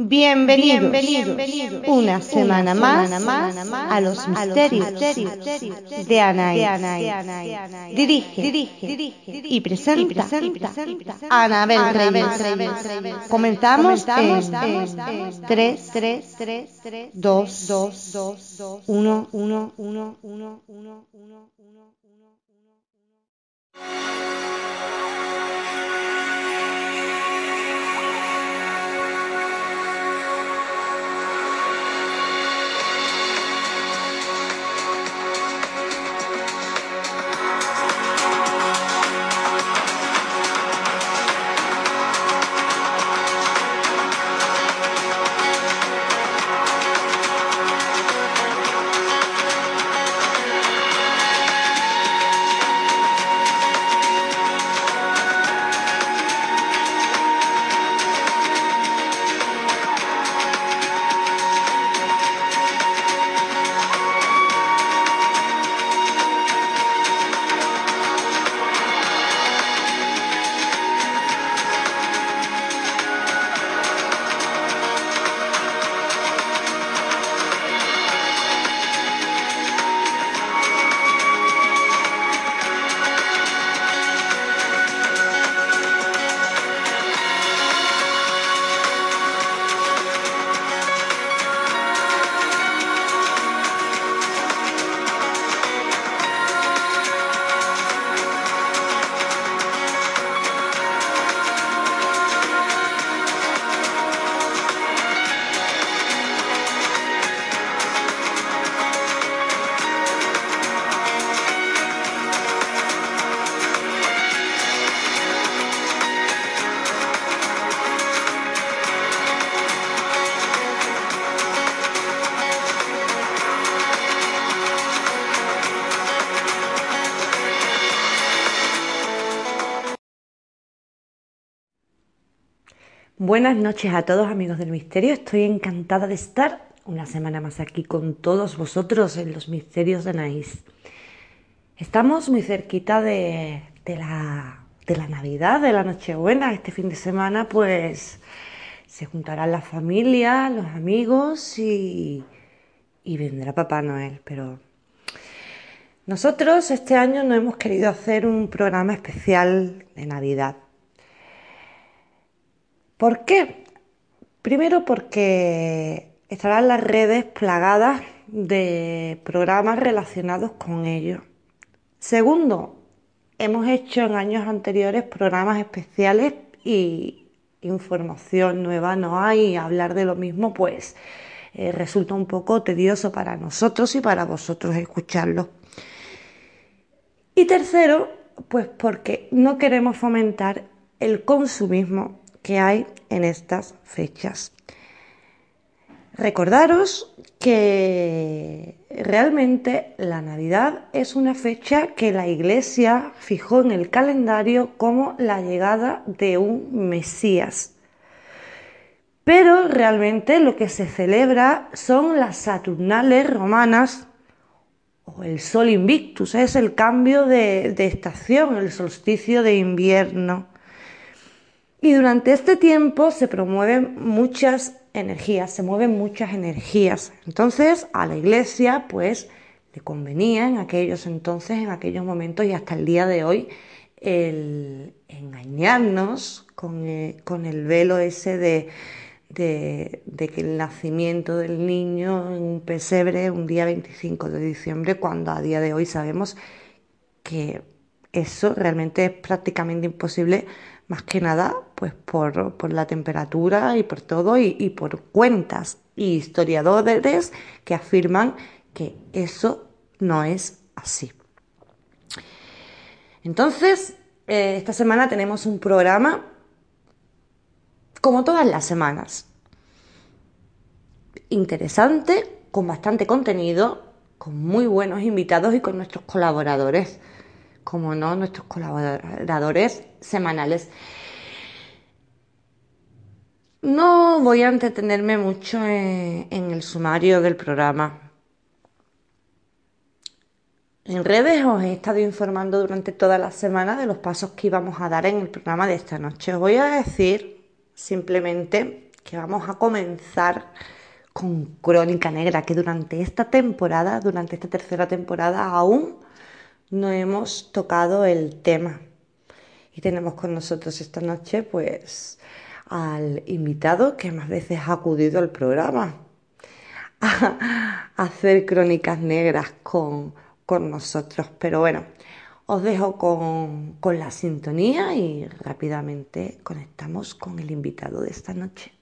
Bienvenidos, bienvenidos una semana más a los misterios de Anaí. Dirige, y presenta Anabel. Comenzamos en 3, 3, 3, 2, 2, 2, 1, 1, 1, 1, 1, 1, 1. Buenas noches a todos amigos del misterio, estoy encantada de estar una semana más aquí con todos vosotros en los misterios de Anaís. Estamos muy cerquita de, la, de la Navidad, de la Nochebuena, este fin de semana pues se juntarán la familia, los amigos y, y vendrá Papá Noel, pero nosotros este año no hemos querido hacer un programa especial de Navidad ¿Por qué? Primero porque estarán las redes plagadas de programas relacionados con ello. Segundo, hemos hecho en años anteriores programas especiales y información nueva no hay. Hablar de lo mismo pues eh, resulta un poco tedioso para nosotros y para vosotros escucharlo. Y tercero, pues porque no queremos fomentar el consumismo que hay en estas fechas. Recordaros que realmente la Navidad es una fecha que la Iglesia fijó en el calendario como la llegada de un Mesías. Pero realmente lo que se celebra son las Saturnales romanas o el Sol Invictus, es el cambio de, de estación, el solsticio de invierno. Y durante este tiempo se promueven muchas energías, se mueven muchas energías. Entonces a la iglesia pues le convenía en aquellos entonces, en aquellos momentos y hasta el día de hoy el engañarnos con, eh, el velo ese de, de, que el nacimiento del niño en un pesebre un día 25 de diciembre, cuando a día de hoy sabemos que eso realmente es prácticamente imposible más que nada pues por, la temperatura y por todo y, por cuentas y historiadores que afirman que eso no es así. Entonces, eh, esta semana tenemos un programa como todas las semanas. Interesante, con bastante contenido, con muy buenos invitados y con nuestros colaboradores como no, nuestros colaboradores semanales. No voy a entretenerme mucho en, el sumario del programa. En redes os he estado informando durante toda la semana de los pasos que íbamos a dar en el programa de esta noche. Os voy a decir simplemente que vamos a comenzar con Crónica Negra, que durante esta temporada, durante esta tercera temporada, aún no hemos tocado el tema. Y tenemos con nosotros esta noche, pues, al invitado que más veces ha acudido al programa a hacer crónicas negras con, con nosotros. Pero bueno, os dejo con, con la sintonía y rápidamente conectamos con el invitado de esta noche.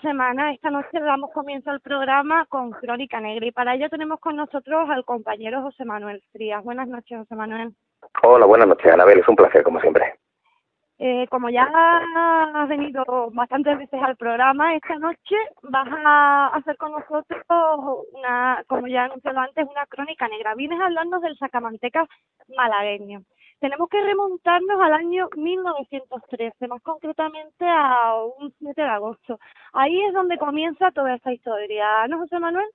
Semana. Esta noche damos comienzo al programa con Crónica Negra y para ello tenemos con nosotros al compañero José Manuel Frías. Buenas noches, José Manuel. Hola, buenas noches, Anabel. Es un placer, como siempre. Eh, como ya has venido bastantes veces al programa, esta noche vas a hacer con nosotros una, como ya anunciado antes, una crónica negra. Vienes a hablarnos del sacamanteca malagueño tenemos que remontarnos al año 1913, más concretamente a un 7 de agosto. Ahí es donde comienza toda esta historia, ¿no, José Manuel?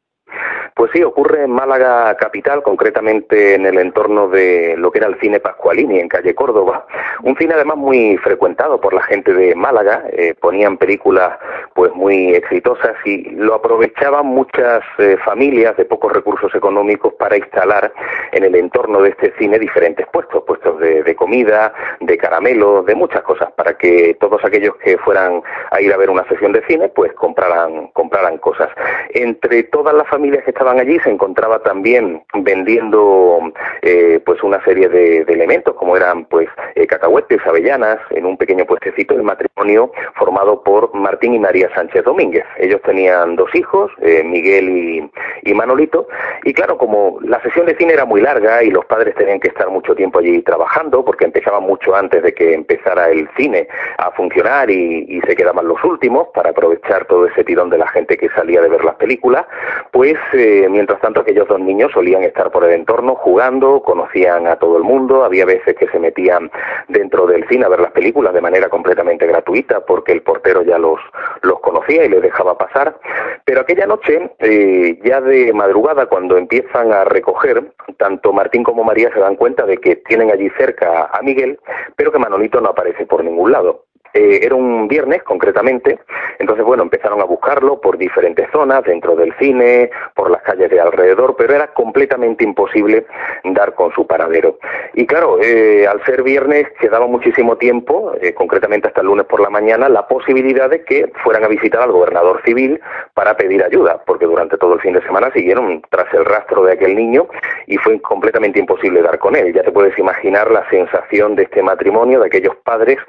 Pues sí, ocurre en Málaga capital, concretamente en el entorno de lo que era el cine Pascualini, en calle Córdoba. Un cine además muy frecuentado por la gente de Málaga, eh, ponían películas pues muy exitosas y lo aprovechaban muchas eh, familias de pocos recursos económicos para instalar en el entorno de este cine diferentes puestos, puestos de, de comida, de caramelos, de muchas cosas, para que todos aquellos que fueran a ir a ver una sesión de cine pues compraran, compraran cosas. Entre todas las familias que estaban allí se encontraba también vendiendo eh, pues una serie de, elementos como eran pues eh, cacahuetes, avellanas, en un pequeño puestecito de matrimonio formado por Martín y María Sánchez Domínguez. Ellos tenían dos hijos, eh, Miguel y, y, Manolito, y claro, como la sesión de cine era muy larga y los padres tenían que estar mucho tiempo allí trabajando, porque empezaban mucho antes de que empezara el cine a funcionar y, y se quedaban los últimos para aprovechar todo ese tirón de la gente que salía de ver las películas, pues pues mientras tanto aquellos dos niños solían estar por el entorno jugando, conocían a todo el mundo, había veces que se metían dentro del cine a ver las películas de manera completamente gratuita porque el portero ya los, los conocía y les dejaba pasar, pero aquella noche, eh, ya de madrugada, cuando empiezan a recoger, tanto Martín como María se dan cuenta de que tienen allí cerca a Miguel, pero que Manolito no aparece por ningún lado. Eh, era un viernes concretamente, entonces bueno, empezaron a buscarlo por diferentes zonas, dentro del cine, por las calles de alrededor, pero era completamente imposible dar con su paradero. Y claro, eh, al ser viernes quedaba muchísimo tiempo, eh, concretamente hasta el lunes por la mañana, la posibilidad de que fueran a visitar al gobernador civil para pedir ayuda, porque durante todo el fin de semana siguieron tras el rastro de aquel niño y fue completamente imposible dar con él. Ya te puedes imaginar la sensación de este matrimonio, de aquellos padres,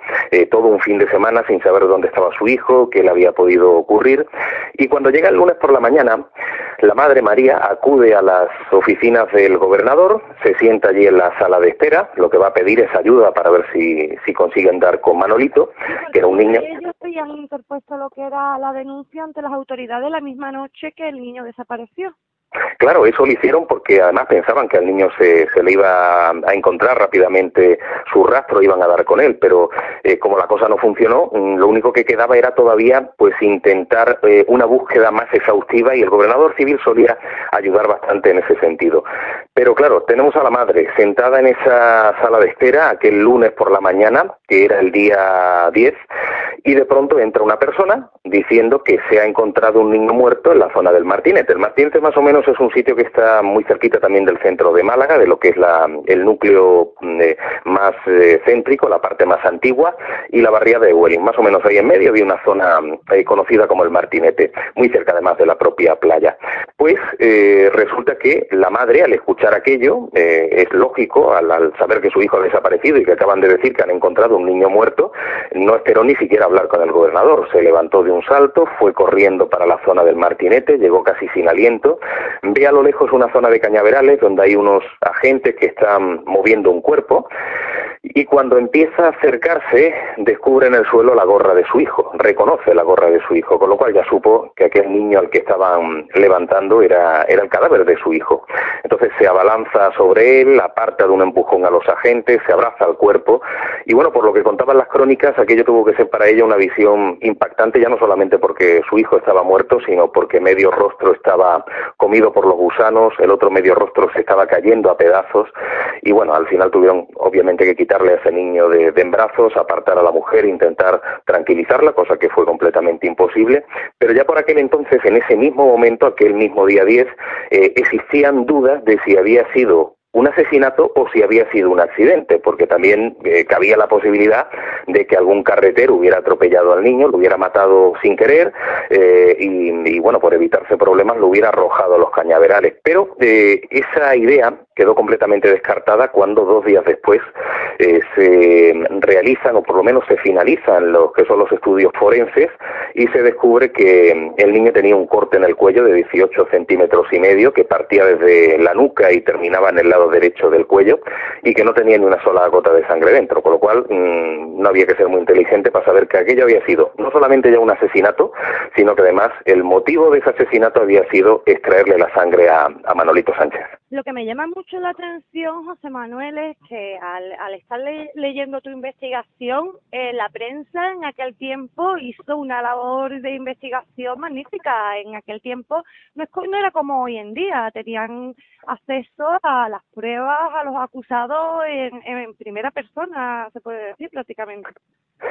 todo un fin fin de semana sin saber dónde estaba su hijo, qué le había podido ocurrir. Y cuando llega el lunes por la mañana, la madre María acude a las oficinas del gobernador, se sienta allí en la sala de espera, lo que va a pedir es ayuda para ver si, si consiguen dar con Manolito, que era un niño. Ellos habían interpuesto lo que era la denuncia ante las autoridades la misma noche que el niño desapareció. Claro, eso lo hicieron porque además pensaban que al niño se, se le iba a encontrar rápidamente su rastro, iban a dar con él, pero eh, como la cosa no funcionó, mm, lo único que quedaba era todavía pues intentar eh, una búsqueda más exhaustiva y el gobernador civil solía ayudar bastante en ese sentido. Pero claro, tenemos a la madre sentada en esa sala de espera aquel lunes por la mañana, que era el día 10, y de pronto entra una persona diciendo que se ha encontrado un niño muerto en la zona del Martinete. El Martinete más o menos es un sitio que está muy cerquita también del centro de Málaga, de lo que es la, el núcleo mm, eh, más eh, céntrico, la parte más antigua, y la barriada de Huelin, más o menos ahí en medio de una zona eh, conocida como el Martinete, muy cerca además de la propia playa. Pues resulta que la madre, al escuchar aquello, es lógico, al, al, saber que su hijo ha desaparecido y que acaban de decir que han encontrado un niño muerto, no esperó ni siquiera hablar con el gobernador, se levantó de un salto, fue corriendo para la zona del Martinete, llegó casi sin aliento, ve a lo lejos una zona de cañaverales donde hay unos agentes que están moviendo un cuerpo y cuando empieza a acercarse descubre en el suelo la gorra de su hijo, reconoce la gorra de su hijo, con lo cual ya supo que aquel niño al que estaban levantando era, era el cadáver de su hijo. Se abalanza sobre él, aparta de un empujón a los agentes, se abraza al cuerpo. Y bueno, por lo que contaban las crónicas, aquello tuvo que ser para ella una visión impactante, ya no solamente porque su hijo estaba muerto, sino porque medio rostro estaba comido por los gusanos, el otro medio rostro se estaba cayendo a pedazos. Y bueno, al final tuvieron obviamente que quitarle a ese niño de, en brazos, apartar a la mujer, intentar tranquilizarla, cosa que fue completamente imposible, pero ya por aquel entonces, en ese mismo momento, aquel mismo día 10, eh, existían dudas de si había sido un asesinato o si había sido un accidente, porque también eh, cabía la posibilidad de que algún carretero hubiera atropellado al niño, lo hubiera matado sin querer eh, y, bueno, por evitarse problemas lo hubiera arrojado a los cañaverales. Pero eh, esa idea quedó completamente descartada cuando dos días después se realizan o por lo menos se finalizan los que son los estudios forenses y se descubre que el niño tenía un corte en el cuello de 18 centímetros y medio que partía desde la nuca y terminaba en el lado derecho del cuello y que no tenía ni una sola gota de sangre dentro, con lo cual mmm, no había que ser muy inteligente para saber que aquello había sido no solamente ya un asesinato, sino que además el motivo de ese asesinato había sido extraerle la sangre a Manolito Sánchez. Lo que me llama mucho la atención, José Manuel, es que al, al estar le leyendo tu investigación, eh, la prensa en aquel tiempo hizo una labor de investigación magnífica. En aquel tiempo no, es, no era como hoy en día, tenían acceso a las pruebas, a los acusados en, en primera persona, se puede decir prácticamente.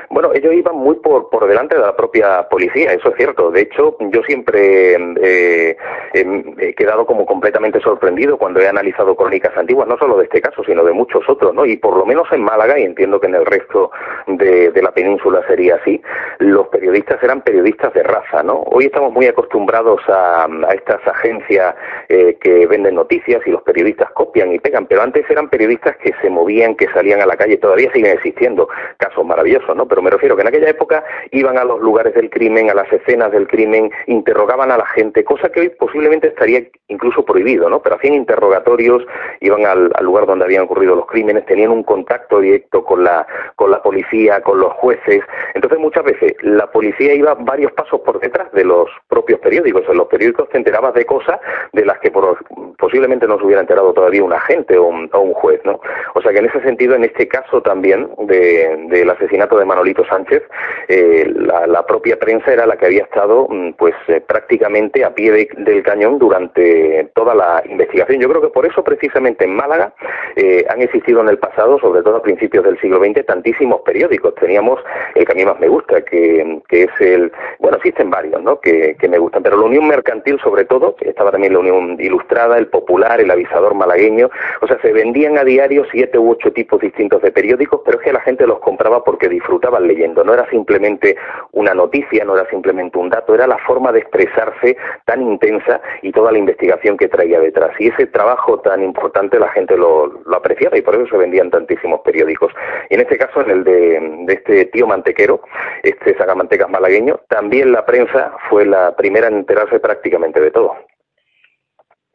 Bueno, ellos iban muy por, por delante de la propia policía, eso es cierto. De hecho, yo siempre eh, he quedado como completamente sorprendido cuando he analizado crónicas antiguas, no solo de este caso, sino de muchos otros, ¿no? Y por lo menos en Málaga, y entiendo que en el resto de, de la península sería así, los periodistas eran periodistas de raza, ¿no? Hoy estamos muy acostumbrados a, a estas agencias eh, que venden noticias y los periodistas copian y pegan, pero antes eran periodistas que se movían, que salían a la calle, todavía siguen existiendo casos maravillosos, ¿no? Pero me refiero que en aquella época iban a los lugares del crimen, a las escenas del crimen, interrogaban a la gente, cosa que hoy posiblemente estaría incluso prohibido, ¿no? Pero hacían interrogatorios, iban al, al lugar donde habían ocurrido los crímenes, tenían un contacto directo con la, con la policía, con los jueces. Entonces muchas veces la policía iba varios pasos por detrás de los propios periódicos. En los periódicos te enterabas de cosas de las que por, posiblemente no se hubiera enterado todavía un agente o un, o un juez, ¿no? O sea que en ese sentido, en este caso también de, del asesinato de Manolito Sánchez, eh, la, propia prensa era la que había estado mm, pues eh, prácticamente a pie de, del cañón durante toda la investigación. Yo creo que por eso precisamente en Málaga eh, han existido en el pasado, sobre todo a principios del siglo XX, tantísimos periódicos. Teníamos el que a mí más me gusta, que, que es el, bueno, existen varios, ¿no? Que, que me gustan, pero la Unión Mercantil sobre todo, estaba también la Unión Ilustrada, el Popular, el Avisador Malagueño, o sea, se vendían a diario siete u ocho tipos distintos de periódicos, pero es que la gente los compraba porque disfrutaba leyendo. No era simplemente una noticia, no era simplemente un dato, era la forma de expresarse tan intensa y toda la investigación que traía detrás. Y ese trabajo tan importante la gente lo, apreciaba y por eso se vendían tantísimos periódicos. Y en este caso, en el de, este tío mantequero, este sagamantecas malagueño, también la prensa fue la primera en enterarse prácticamente de todo.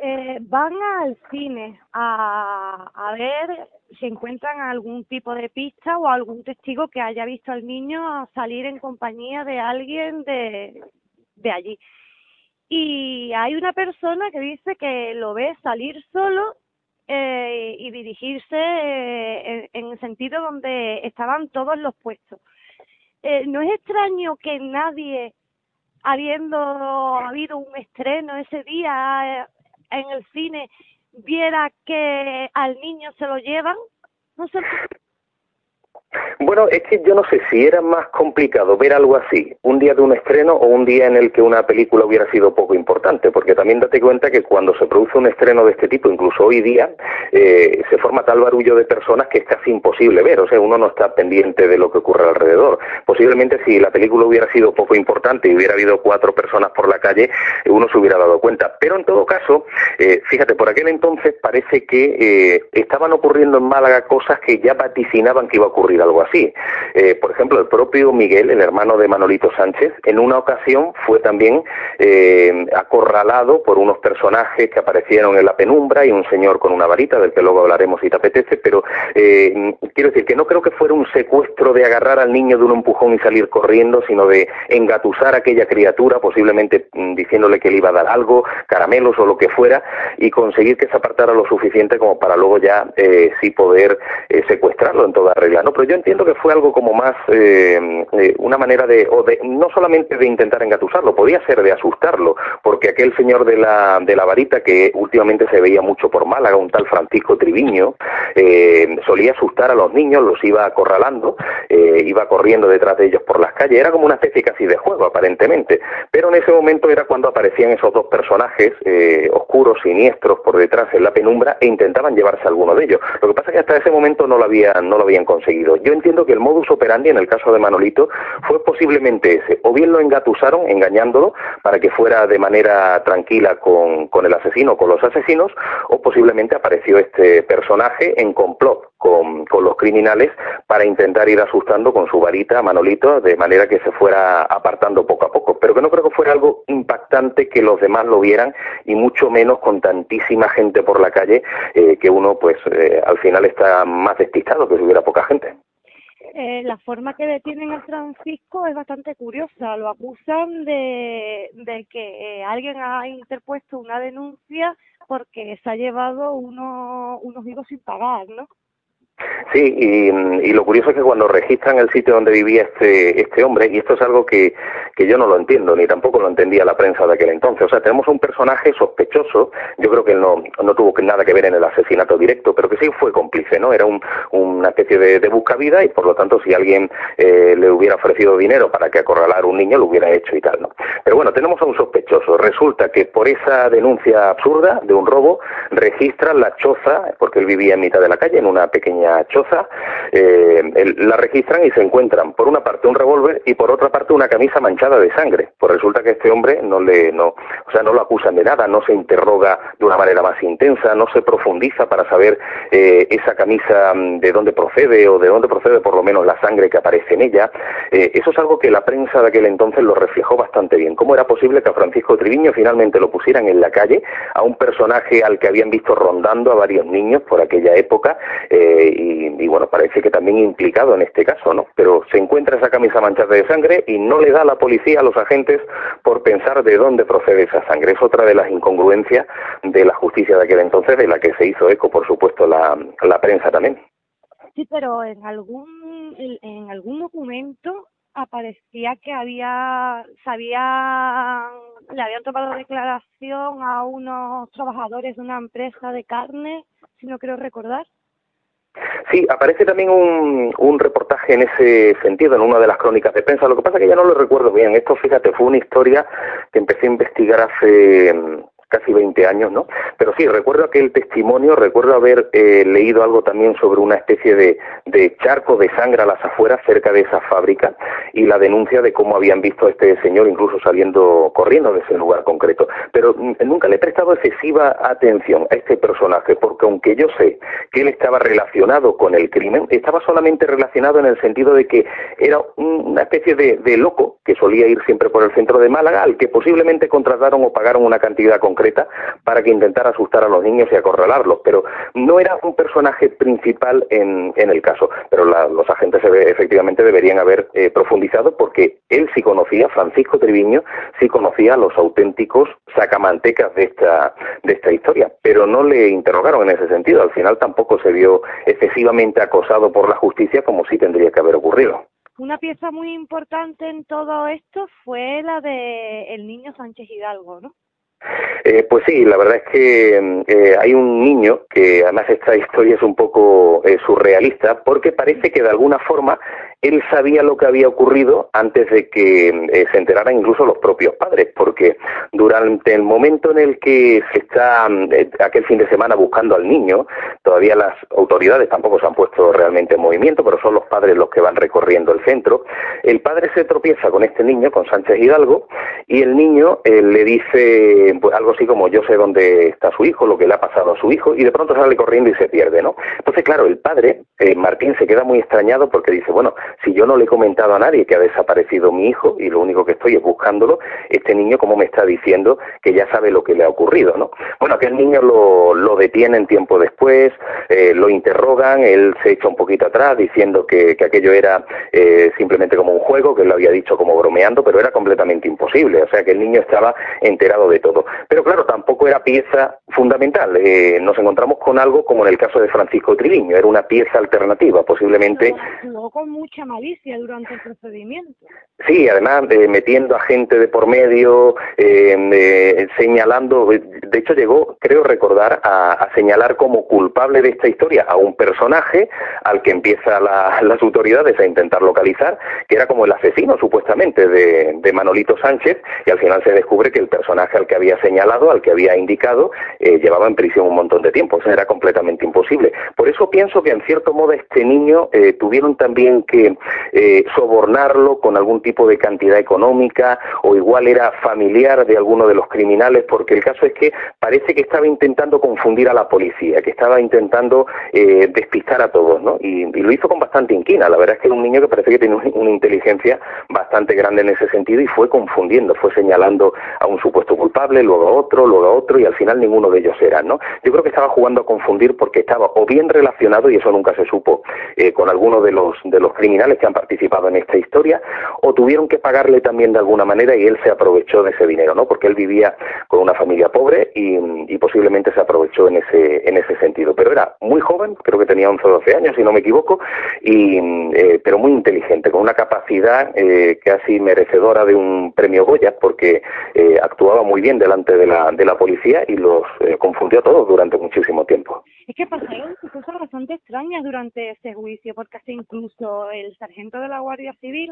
Eh, van al cine a, a ver si encuentran algún tipo de pista o algún testigo que haya visto al niño salir en compañía de alguien de, de allí. Y hay una persona que dice que lo ve salir solo eh, y dirigirse eh, en, el sentido donde estaban todos los puestos. Eh, no es extraño que nadie, habiendo habido un estreno ese día en el cine viera que al niño se lo llevan, no sé bueno, es que yo no sé si era más complicado ver algo así, un día de un estreno o un día en el que una película hubiera sido poco importante, porque también date cuenta que cuando se produce un estreno de este tipo, incluso hoy día, eh, se forma tal barullo de personas que es casi imposible ver, o sea, uno no está pendiente de lo que ocurre alrededor. Posiblemente si la película hubiera sido poco importante y hubiera habido cuatro personas por la calle, uno se hubiera dado cuenta. Pero en todo caso, eh, fíjate, por aquel entonces parece que eh, estaban ocurriendo en Málaga cosas que ya vaticinaban que iba a ocurrir algo así. Eh, por ejemplo, el propio Miguel, el hermano de Manolito Sánchez, en una ocasión fue también eh, acorralado por unos personajes que aparecieron en la penumbra y un señor con una varita, del que luego hablaremos si te apetece, pero eh, quiero decir que no creo que fuera un secuestro de agarrar al niño de un empujón y salir corriendo, sino de engatusar a aquella criatura, posiblemente mm, diciéndole que le iba a dar algo, caramelos o lo que fuera, y conseguir que se apartara lo suficiente como para luego ya sí poder secuestrarlo en toda regla. No, pero yo entiendo que fue algo como más eh, eh, una manera de, o de, no solamente de intentar engatusarlo, podía ser de asustarlo, porque aquel señor de la, de la varita que últimamente se veía mucho por Málaga, un tal Francisco Triviño, eh, solía asustar a los niños, los iba acorralando, iba corriendo detrás de ellos por las calles, era como una especie casi de juego aparentemente, pero en ese momento era cuando aparecían esos dos personajes oscuros, siniestros por detrás en la penumbra e intentaban llevarse a alguno de ellos. Lo que pasa es que hasta ese momento no lo habían, no lo habían conseguido. Yo entiendo que el modus operandi en el caso de Manolito fue posiblemente ese. O bien lo engatusaron engañándolo para que fuera de manera tranquila con, el asesino, con los asesinos, o posiblemente apareció este personaje en complot con, con, los criminales para intentar ir asustando con su varita a Manolito de manera que se fuera apartando poco a poco. Pero que no creo que fuera algo impactante que los demás lo vieran y mucho menos con tantísima gente por la calle eh, que uno pues eh, al final está más despistado que si hubiera poca gente. Eh, la forma que detienen a Francisco es bastante curiosa. Lo acusan de, de que alguien ha interpuesto una denuncia porque se ha llevado uno, unos higos sin pagar, ¿no? Sí, y, lo curioso es que cuando registran el sitio donde vivía este, este hombre, y esto es algo que, que yo no lo entiendo, ni tampoco lo entendía la prensa de aquel entonces, o sea, tenemos un personaje sospechoso, yo creo que él no, no tuvo nada que ver en el asesinato directo, pero que sí fue cómplice, ¿no? Era un, una especie de, de buscavida y por lo tanto si alguien eh, le hubiera ofrecido dinero para que acorralar a un niño, lo hubiera hecho y tal, ¿no? Pero bueno, tenemos a un sospechoso. Resulta que por esa denuncia absurda de un robo, registran la choza, porque él vivía en mitad de la calle, en una pequeña choza, eh, la registran y se encuentran por una parte un revólver y por otra parte una camisa manchada de sangre. Pues resulta que este hombre no le, no, o sea, no lo acusan de nada, no se interroga de una manera más intensa, no se profundiza para saber eh, esa camisa mm, de dónde procede o de dónde procede por lo menos la sangre que aparece en ella. Eh, eso es algo que la prensa de aquel entonces lo reflejó bastante bien. ¿Cómo era posible que a Francisco Triviño finalmente lo pusieran en la calle a un personaje al que habían visto rondando a varios niños por aquella época y, bueno, parece que también implicado en este caso, ¿no? Pero se encuentra esa camisa manchada de sangre y no le da la policía a los agentes por pensar de dónde procede esa sangre. Es otra de las incongruencias de la justicia de aquel entonces, de la que se hizo eco, por supuesto, la, la prensa también. Sí, pero en algún, en algún documento aparecía que había, sabía, le habían tomado declaración a unos trabajadores de una empresa de carne, si no quiero recordar. Sí, aparece también un, un, reportaje en ese sentido, en una de las crónicas de prensa. Lo que pasa es que ya no lo recuerdo bien. Esto, fíjate, fue una historia que empecé a investigar hace casi 20 años, ¿no? Pero sí, recuerdo aquel testimonio, recuerdo haber eh, leído algo también sobre una especie de, charco de sangre a las afueras cerca de esa fábrica y la denuncia de cómo habían visto a este señor incluso saliendo corriendo de ese lugar concreto. Pero mm, nunca le he prestado excesiva atención a este personaje, porque aunque yo sé que él estaba relacionado con el crimen, estaba solamente relacionado en el sentido de que era una especie de, de loco que solía ir siempre por el centro de Málaga, al que posiblemente contrataron o pagaron una cantidad concreta para que intentara asustar a los niños y acorralarlos, pero no era un personaje principal en, en el caso. Pero los agentes efectivamente deberían haber eh, profundizado porque él sí conocía, Francisco Triviño, sí conocía a los auténticos sacamantecas de esta, de esta historia, pero no le interrogaron en ese sentido. Al final tampoco se vio excesivamente acosado por la justicia como sí tendría que haber ocurrido. Una pieza muy importante en todo esto fue la de el niño Sánchez Hidalgo, ¿no? Eh, pues sí, la verdad es que eh, hay un niño que además esta historia es un poco eh, surrealista porque parece que de alguna forma él sabía lo que había ocurrido antes de que eh, se enteraran incluso los propios padres, porque durante el momento en el que se está eh, aquel fin de semana buscando al niño, todavía las autoridades tampoco se han puesto realmente en movimiento, pero son los padres los que van recorriendo el centro. El padre se tropieza con este niño, con Sánchez Hidalgo, y el niño le dice pues, algo así como yo sé dónde está su hijo, lo que le ha pasado a su hijo, y de pronto sale corriendo y se pierde, ¿no? Entonces, claro, el padre, Martín, se queda muy extrañado porque dice, bueno, si yo no le he comentado a nadie que ha desaparecido mi hijo y lo único que estoy es buscándolo, este niño como me está diciendo que ya sabe lo que le ha ocurrido, ¿no? Bueno, aquel niño lo, lo detienen tiempo después, eh, lo interrogan, él se echa un poquito atrás diciendo que, que aquello era eh, simplemente como un juego, que lo había dicho como bromeando, pero era completamente imposible, o sea que el niño estaba enterado de todo. Pero claro, tampoco era pieza fundamental, eh, nos encontramos con algo como en el caso de Francisco Triviño, era una pieza alternativa, posiblemente... No, con mucha malicia durante el procedimiento. Sí, además metiendo a gente de por medio, eh, señalando, de hecho llegó, creo recordar, a, señalar como culpable de esta historia a un personaje al que empieza las autoridades a intentar localizar, que era como el asesino supuestamente de, Manolito Sánchez, y al final se descubre que el personaje al que había señalado, al que había indicado, eh, llevaba en prisión un montón de tiempo, o era completamente imposible. Por eso pienso que en cierto modo este niño eh, tuvieron también que eh, sobornarlo con algún tipo de cantidad económica o igual era familiar de alguno de los criminales, porque el caso es que parece que estaba intentando confundir a la policía, que estaba intentando eh, despistar a todos, ¿no? Y, lo hizo con bastante inquina. La verdad es que era un niño que parece que tiene una inteligencia bastante grande en ese sentido y fue confundiendo, fue señalando a un supuesto culpable, luego a otro, luego a otro y al final ninguno de ellos era, ¿no? Yo creo que estaba jugando a confundir porque estaba o bien relacionado y eso nunca se supo eh, con alguno de los de los criminales que han participado en esta historia, o tuvieron que pagarle también de alguna manera y él se aprovechó de ese dinero, ¿no? Porque él vivía con una familia pobre y, posiblemente se aprovechó en ese, en ese sentido. Pero era muy joven, creo que tenía 11 o 12 años, si no me equivoco, y, eh, pero muy inteligente, con una capacidad eh, casi merecedora de un premio Goya, porque eh, actuaba muy bien delante de la, de la policía y los confundió a todos durante muchísimo tiempo. Es que pasaron cosas bastante extrañas durante ese juicio, porque hasta incluso el sargento de la Guardia Civil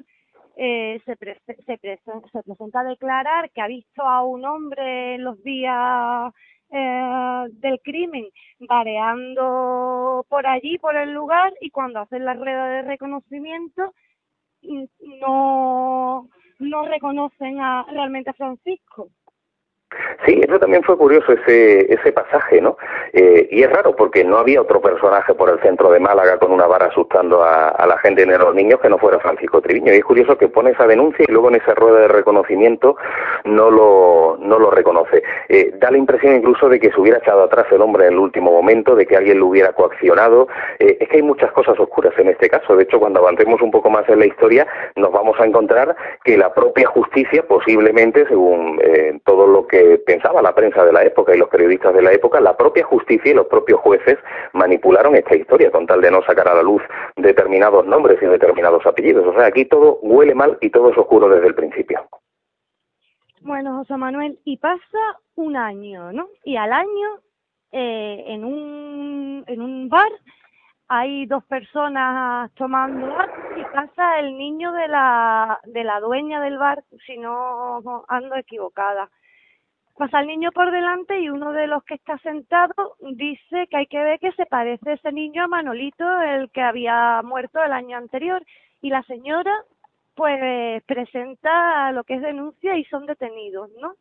eh, se, se, presenta a declarar que ha visto a un hombre en los días eh, del crimen vareando por allí, por el lugar, y cuando hacen la rueda de reconocimiento no, no reconocen a, realmente a Francisco. Sí, eso también fue curioso ese, ese pasaje, ¿no? Eh, y es raro porque no había otro personaje por el centro de Málaga con una vara asustando a, la gente ni los niños que no fuera Francisco Triviño. Y es curioso que pone esa denuncia y luego en esa rueda de reconocimiento no lo, no lo reconoce. Eh, da la impresión incluso de que se hubiera echado atrás el hombre en el último momento, de que alguien lo hubiera coaccionado. Eh, es que hay muchas cosas oscuras en este caso. De hecho, cuando avancemos un poco más en la historia, nos vamos a encontrar que la propia justicia, posiblemente, según todo lo que pensaba la prensa de la época y los periodistas de la época, la propia justicia y los propios jueces manipularon esta historia con tal de no sacar a la luz determinados nombres y determinados apellidos. O sea, aquí todo huele mal y todo es oscuro desde el principio. Bueno, José Manuel, y pasa un año, ¿no? Y al año, eh, en, un, en un bar, hay dos personas tomando y pasa el niño de la, de la dueña del bar, si no ando equivocada pasa el niño por delante y uno de los que está sentado dice que hay que ver que se parece ese niño a Manolito, el que había muerto el año anterior. Y la señora pues presenta lo que es denuncia y son detenidos, ¿no?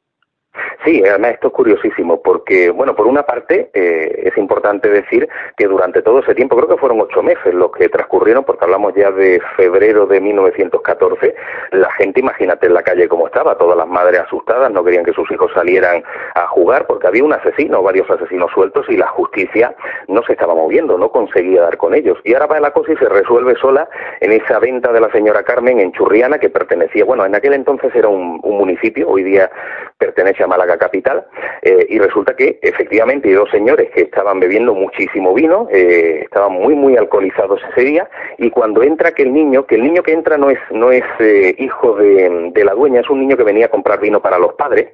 Sí, además esto es curiosísimo porque, bueno, por una parte eh, es importante decir que durante todo ese tiempo, creo que fueron ocho meses los que transcurrieron, porque hablamos ya de febrero de 1914, la gente, imagínate en la calle cómo estaba, todas las madres asustadas, no querían que sus hijos salieran a jugar porque había un asesino, varios asesinos sueltos y la justicia no se estaba moviendo, no conseguía dar con ellos. Y ahora va la cosa y se resuelve sola en esa venta de la señora Carmen en Churriana que pertenecía, bueno, en aquel entonces era un, un municipio, hoy día pertenece a Málaga Capital, eh, y resulta que efectivamente hay dos señores que estaban bebiendo muchísimo vino, eh, estaban muy, muy alcoholizados ese día, y cuando entra aquel niño, que el niño que entra no es, no es eh, hijo de, de, la dueña, es un niño que venía a comprar vino para los padres,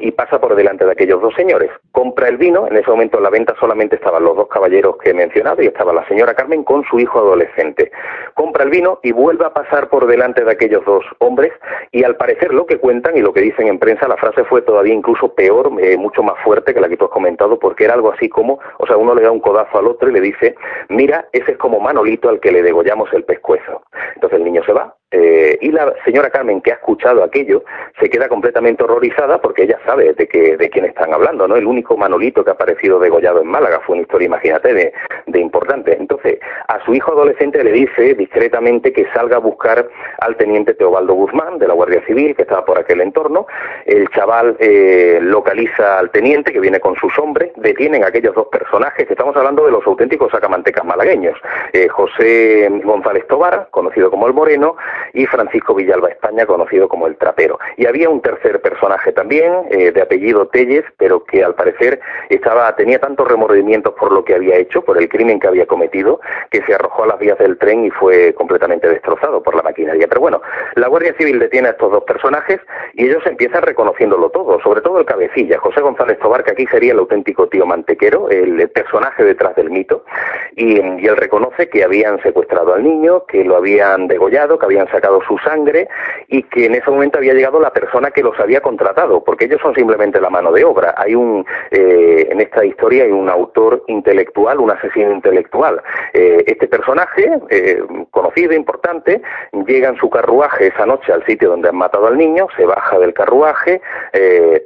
y pasa por delante de aquellos dos señores. Compra el vino, en ese momento en la venta solamente estaban los dos caballeros que he mencionado, y estaba la señora Carmen con su hijo adolescente. Compra el vino y vuelve a pasar por delante de aquellos dos hombres, y al parecer lo que cuentan y lo que dicen en prensa, la frase fue todavía incluso peor, eh, mucho más fuerte que la que tú has comentado, porque era algo así como, o sea, uno le da un codazo al otro y le dice, mira, ese es como Manolito al que le degollamos el pescuezo. Entonces el niño se va, eh, y la señora Carmen, que ha escuchado aquello, se queda completamente horrorizada porque ella sabe de, que, de quién están hablando, ¿no? El único Manolito que ha aparecido degollado en Málaga fue una historia, imagínate, de, de importante. Entonces, a su hijo adolescente le dice discretamente que salga a buscar al teniente Teobaldo Guzmán, de la Guardia Civil, que estaba por aquel entorno. El chaval eh, localiza al teniente, que viene con sus hombres, detienen a aquellos dos personajes, estamos hablando de los auténticos sacamantecas malagueños. Eh, José González Tobar, conocido como el Moreno, y Francisco Villalba España, conocido como el Trapero. Y había un tercer personaje también, eh, de apellido Telles, pero que al parecer estaba, tenía tantos remordimientos por lo que había hecho, por el crimen que había cometido, que se arrojó a las vías del tren y fue completamente destrozado por la maquinaria. Pero bueno, la Guardia Civil detiene a estos dos personajes y ellos empiezan reconociéndolo todo, sobre todo el cabecilla, José González Tobar, que aquí sería el auténtico tío mantequero, el personaje detrás del mito, y, y él reconoce que habían secuestrado al niño, que lo habían degollado, que habían sacado su sangre y que en ese momento había llegado la persona que los había contratado, porque ellos son simplemente la mano de obra. Hay un, eh, en esta historia hay un autor intelectual, un asesino intelectual. Eh, este personaje, eh, conocido, importante, llega en su carruaje esa noche al sitio donde han matado al niño, se baja del carruaje,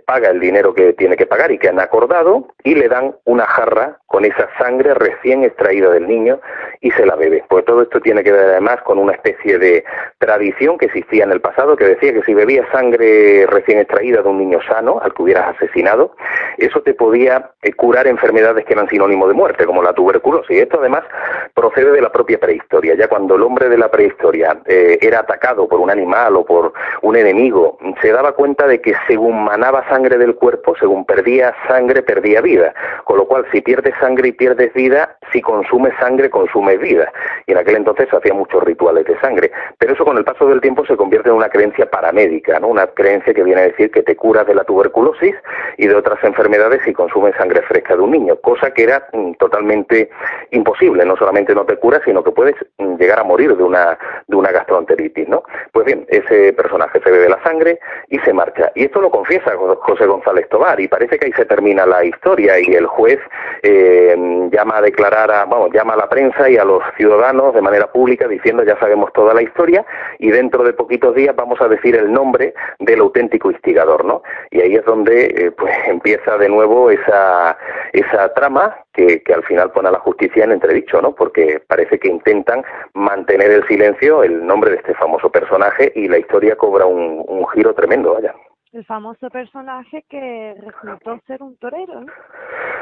paga el dinero que tiene que pagar y que han acordado y le dan una jarra con esa sangre recién extraída del niño y se la bebe. Pues todo esto tiene que ver además con una especie de tradición que existía en el pasado que decía que si bebías sangre recién extraída de un niño sano al que hubieras asesinado, eso te podía eh, curar enfermedades que eran sinónimo de muerte, como la tuberculosis. Esto además procede de la propia prehistoria. Ya cuando el hombre de la prehistoria eh, era atacado por un animal o por un enemigo, se daba cuenta de que según manaba sangre del cuerpo, según perdía sangre, perdía vida. Con lo cual, si pierdes sangre y pierdes vida, si consumes sangre, consumes vida. Y en aquel entonces se hacían muchos rituales de sangre. Pero con el paso del tiempo se convierte en una creencia paramédica, ¿no? Una creencia que viene a decir que te curas de la tuberculosis y de otras enfermedades si consumes sangre fresca de un niño, cosa que era mm, totalmente imposible. No solamente no te curas, sino que puedes mm, llegar a morir de una, de una gastroenteritis, ¿no? Pues bien, ese personaje se bebe la sangre y se marcha. Y esto lo confiesa José González Tobar y parece que ahí se termina la historia y el juez eh, llama a declarar, a, vamos, llama a la prensa y a los ciudadanos de manera pública diciendo ya sabemos toda la historia y dentro de poquitos días vamos a decir el nombre del auténtico instigador, ¿no? Y ahí es donde eh, pues empieza de nuevo esa, esa trama que, que, al final pone a la justicia en entredicho, ¿no? Porque parece que intentan mantener el silencio el nombre de este famoso personaje y la historia cobra un, un giro tremendo, vaya el famoso personaje que resultó ser un torero.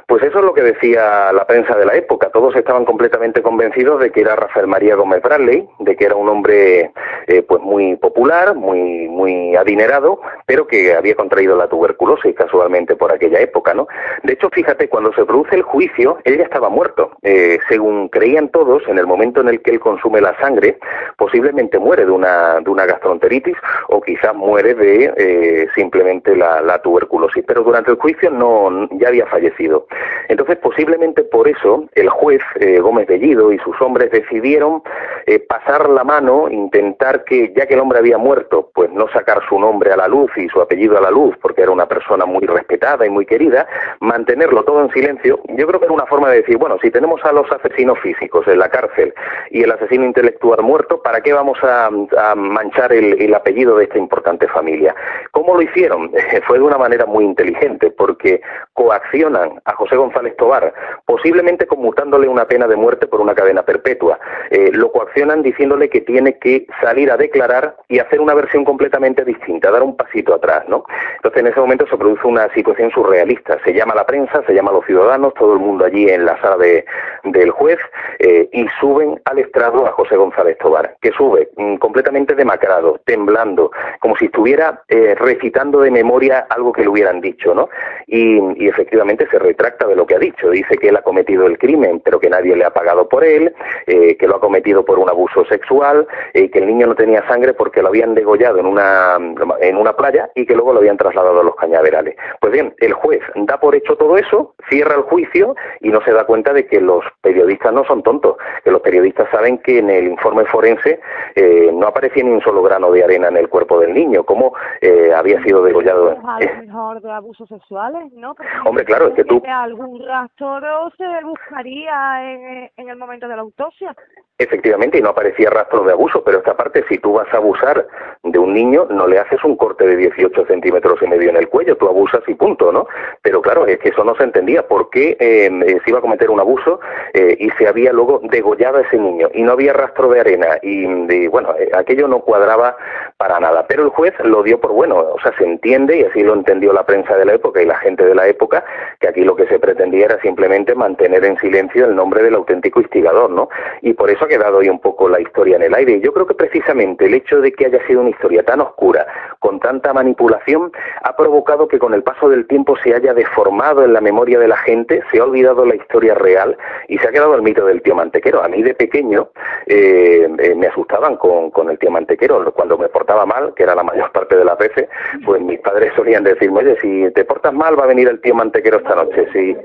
Pues eso es lo que decía la prensa de la época. Todos estaban completamente convencidos de que era Rafael María Gómez Bradley, de que era un hombre eh, pues muy popular, muy muy adinerado, pero que había contraído la tuberculosis casualmente por aquella época, ¿no? De hecho, fíjate, cuando se produce el juicio, él ya estaba muerto. Eh, según creían todos, en el momento en el que él consume la sangre, posiblemente muere de una de una gastroenteritis o quizás muere de eh, simplemente la, tuberculosis. Pero durante el juicio no ya había fallecido. Entonces, posiblemente por eso el juez eh, Gómez Bellido y sus hombres decidieron eh, pasar la mano, intentar que, ya que el hombre había muerto, pues no sacar su nombre a la luz y su apellido a la luz, porque era una persona muy respetada y muy querida, mantenerlo todo en silencio. Yo creo que era una forma de decir, bueno, si tenemos a los asesinos físicos en la cárcel y el asesino intelectual muerto, ¿para qué vamos a, manchar el, apellido de esta importante familia? ¿Cómo lo hicieron? Fue de una manera muy inteligente, porque coaccionan a José González Tobar, posiblemente conmutándole una pena de muerte por una cadena perpetua. Eh, lo coaccionan diciéndole que tiene que salir a declarar y hacer una versión completamente distinta, dar un pasito atrás, ¿no? Entonces en ese momento se produce una situación surrealista. Se llama la prensa, se llama a los ciudadanos, todo el mundo allí en la sala de, del juez eh, y suben al estrado a José González Tobar, que sube mm, completamente demacrado, temblando, como si estuviera eh, recitando de memoria algo que le hubieran dicho, ¿no? Y, efectivamente se retracta de lo que ha dicho. Dice que él ha cometido el crimen, pero que nadie le ha pagado por él, eh, que lo ha cometido por un abuso sexual, que el niño no tenía sangre porque lo habían degollado en una, en una playa y que luego lo habían trasladado a los cañaverales. Pues bien, el juez da por hecho todo eso, cierra el juicio y no se da cuenta de que los periodistas no son tontos, que los periodistas saben que en el informe forense eh, no aparecía ni un solo grano de arena en el cuerpo del niño, como eh, había sido degollado. A lo mejor de abusos sexuales, ¿no? Hombre, claro, es que tú... Algún rastro se buscaría en, en el momento de la autopsia. Efectivamente, y no aparecía rastro de abuso, pero esta parte, si tú vas a abusar de un niño, no le haces un corte de 18 centímetros y medio en el cuello, tú abusas y punto, ¿no? Pero claro, es que eso no se entendía, por qué em, eh, se iba a cometer un abuso eh, y se había luego degollado a ese niño y no había rastro de arena y, bueno, eh, aquello no cuadraba para nada. Pero el juez lo dio por bueno, o sea, se entiende y así lo entendió la prensa de la época y la gente de la época, que aquí lo que se pretendía era simplemente mantener en silencio el nombre del auténtico instigador, ¿no? Y por eso quedado hoy un poco la historia en el aire. Y yo creo que precisamente el hecho de que haya sido una historia tan oscura, con tanta manipulación, ha provocado que con el paso del tiempo se haya deformado en la memoria de la gente, se ha olvidado la historia real y se ha quedado el mito del tío Mantequero. A mí de pequeño eh, eh, me asustaban con, con el tío Mantequero. Cuando me portaba mal, que era la mayor parte de las veces, pues mis padres solían decirme, oye, si te portas mal va a venir el tío Mantequero esta noche. Si,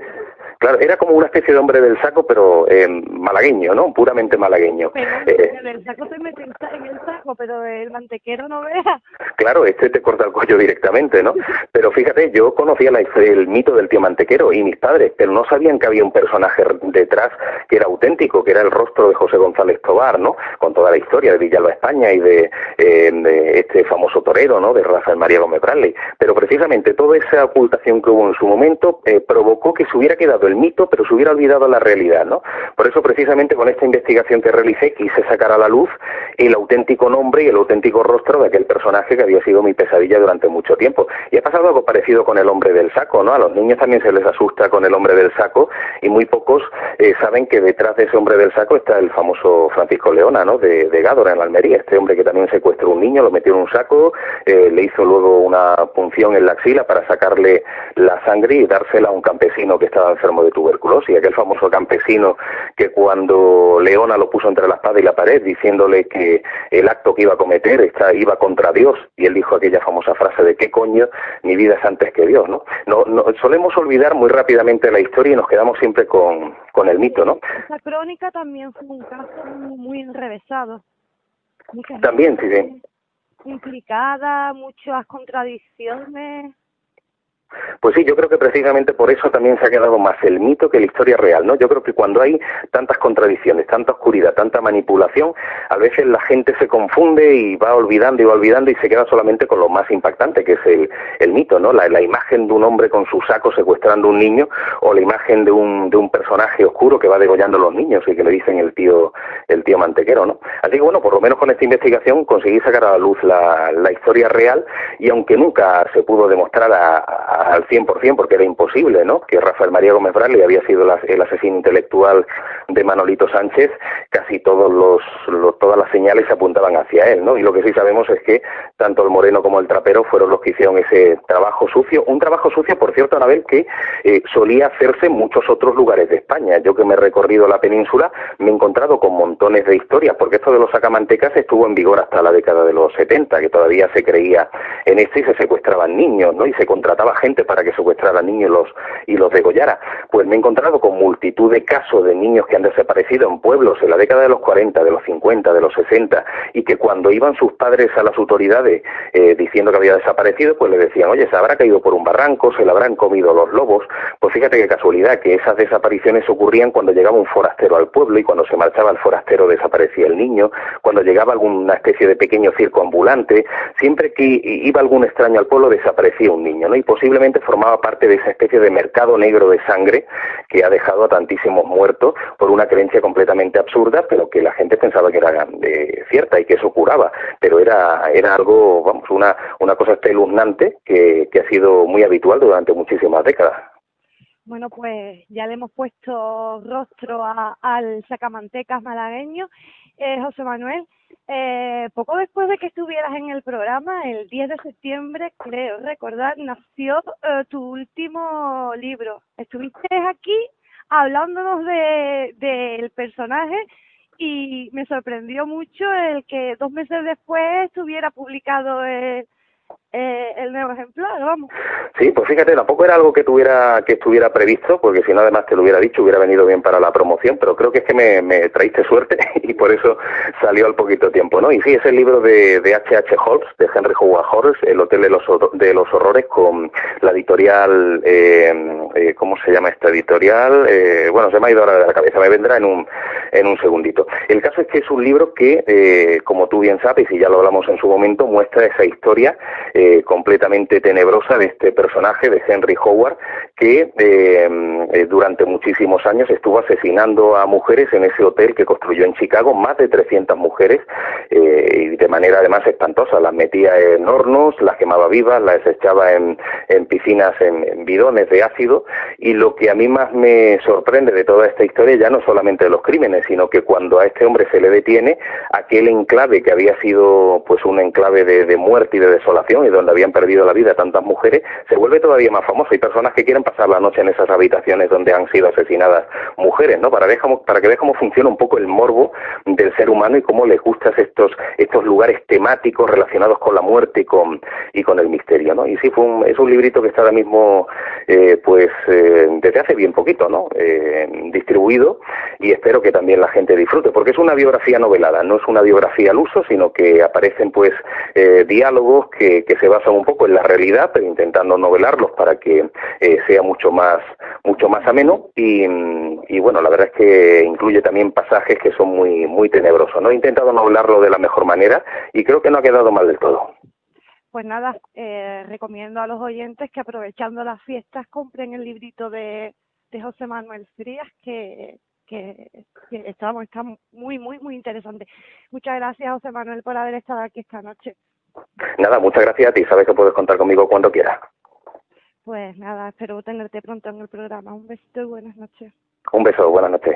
Claro, era como una especie de hombre del saco, pero eh, malagueño, ¿no? Puramente malagueño. Pero eh, el saco te mete en el saco, pero el mantequero no vea. Claro, este te corta el cuello directamente, ¿no? Pero fíjate, yo conocía la, el mito del tío mantequero y mis padres, pero no sabían que había un personaje detrás que era auténtico, que era el rostro de José González Tobar, ¿no? Con toda la historia de Villalba España y de, eh, este famoso torero, ¿no? De Rafael María Gómez Bradley. Pero precisamente toda esa ocultación que hubo en su momento eh, provocó que se hubiera quedado el mito, pero se hubiera olvidado la realidad, ¿no? Por eso precisamente con esta investigación que realicé quise sacar a la luz el auténtico nombre y el auténtico rostro de aquel personaje que había sido mi pesadilla durante mucho tiempo. Y ha pasado algo parecido con el hombre del saco, ¿no? A los niños también se les asusta con el hombre del saco y muy pocos eh, saben que detrás de ese hombre del saco está el famoso Francisco Leona, ¿no? De, de Gádora en Almería, este hombre que también secuestró un niño, lo metió en un saco, eh, le hizo luego una punción en la axila para sacarle la sangre y dársela a un campesino que estaba enfermo de tuberculosis, aquel famoso campesino que cuando Leona lo puso entre la espada y la pared diciéndole que el acto que iba a cometer está, iba contra Dios y él dijo aquella famosa frase de qué coño, mi vida es antes que Dios, ¿no? No, no solemos olvidar muy rápidamente la historia y nos quedamos siempre con, con el mito, ¿no? Esa crónica también fue un caso muy enrevesado. también, sí, sí. Implicada, muchas contradicciones. Pues sí, yo creo que precisamente por eso también se ha quedado más el mito que la historia real, ¿no? Yo creo que cuando hay tantas contradicciones, tanta oscuridad, tanta manipulación, a veces la gente se confunde y va olvidando y va olvidando y se queda solamente con lo más impactante, que es el, el mito, ¿no? La, imagen de un hombre con su saco secuestrando a un niño o la imagen de un, de un personaje oscuro que va degollando a los niños y que le dicen el tío, el tío mantequero, ¿no? Así que bueno, por lo menos con esta investigación conseguí sacar a la luz la, la historia real y aunque nunca se pudo demostrar a al 100% porque era imposible, ¿no? Que Rafael María Gómez Bradley había sido el asesino intelectual de Manolito Sánchez, casi todos los, todas las señales se apuntaban hacia él, ¿no? Y lo que sí sabemos es que tanto el moreno como el trapero fueron los que hicieron ese trabajo sucio, un trabajo sucio, por cierto, Anabel, que eh, solía hacerse en muchos otros lugares de España. Yo que me he recorrido la península me he encontrado con montones de historias, porque esto de los sacamantecas estuvo en vigor hasta la década de los 70, que todavía se creía en esto y se secuestraban niños, ¿no? Y se contrataba gente para que secuestrara niños y los, y los degollara. Pues me he encontrado con multitud de casos de niños que han desaparecido en pueblos en la década de los 40, de los 50, de los 60, y que cuando iban sus padres a las autoridades eh, diciendo que había desaparecido, pues le decían, oye, se habrá caído por un barranco, se le habrán comido los lobos. Fíjate qué casualidad, que esas desapariciones ocurrían cuando llegaba un forastero al pueblo y cuando se marchaba el forastero desaparecía el niño, cuando llegaba alguna especie de pequeño circo ambulante, siempre que iba algún extraño al pueblo desaparecía un niño, ¿no? Y posiblemente formaba parte de esa especie de mercado negro de sangre que ha dejado a tantísimos muertos por una creencia completamente absurda, pero que la gente pensaba que era eh, cierta y que eso curaba, pero era, era algo, vamos, una, una cosa espeluznante que, que ha sido muy habitual durante muchísimas décadas. Bueno, pues ya le hemos puesto rostro al sacamantecas malagueño. Eh, José Manuel, eh, poco después de que estuvieras en el programa, el 10 de septiembre, creo recordar, nació eh, tu último libro. Estuviste aquí hablándonos del de, personaje y me sorprendió mucho el que dos meses después estuviera publicado el, eh, el nuevo ejemplar, vamos. Sí, pues fíjate, tampoco era algo que tuviera que estuviera previsto, porque si no además te lo hubiera dicho, hubiera venido bien para la promoción, pero creo que es que me, me traíste suerte y por eso salió al poquito tiempo, ¿no? Y sí, es el libro de H.H. H. Holmes, de Henry Howard Holmes, El Hotel de los, de los Horrores, con la editorial, eh, eh, ¿cómo se llama esta editorial? Eh, bueno, se me ha ido ahora de la cabeza, me vendrá en un, en un segundito. El caso es que es un libro que, eh, como tú bien sabes, y ya lo hablamos en su momento, muestra esa historia eh, completamente tenebrosa de este personaje de Henry Howard que eh, eh, durante muchísimos años estuvo asesinando a mujeres en ese hotel que construyó en Chicago, más de 300 mujeres y de manera además espantosa, las metía en hornos, las quemaba vivas, las echaba en, piscinas, en, bidones de ácido y lo que a mí más me sorprende de toda esta historia ya no solamente de los crímenes, sino que cuando a este hombre se le detiene, aquel enclave que había sido pues un enclave de, de muerte y de desolación y donde habían perdido la vida tantas mujeres, se vuelve todavía más famoso. Hay personas que quieren pasar la noche en esas habitaciones donde han sido asesinadas mujeres, ¿no? Para, ver cómo, para que veas cómo funciona un poco el morbo del ser humano y cómo le gustan estos, estos lugares temáticos relacionados con la muerte y con, y con el misterio, ¿no? Y sí, fue un, es un librito que está ahora mismo, eh, pues, eh, desde hace bien poquito, ¿no? Eh, distribuido y espero que también la gente disfrute, porque es una biografía novelada, no es una biografía al uso, sino que aparecen, pues, diálogos que, que se basan un poco en la realidad, pero intentando novelarlos para que eh, sea mucho más, mucho más ameno. Y, bueno, la verdad es que incluye también pasajes que son muy, muy tenebrosos. ¿no? He intentado novelarlo de la mejor manera y creo que no ha quedado mal del todo. Pues nada, eh, recomiendo a los oyentes que aprovechando las fiestas compren el librito de, de José Manuel Frías, que, que, que está muy, muy, muy interesante. Muchas gracias, José Manuel, por haber estado aquí esta noche. Nada, muchas gracias a ti. Sabes que puedes contar conmigo cuando quieras. Pues nada, espero tenerte pronto en el programa. Un besito y buenas noches. Un beso, buenas noches.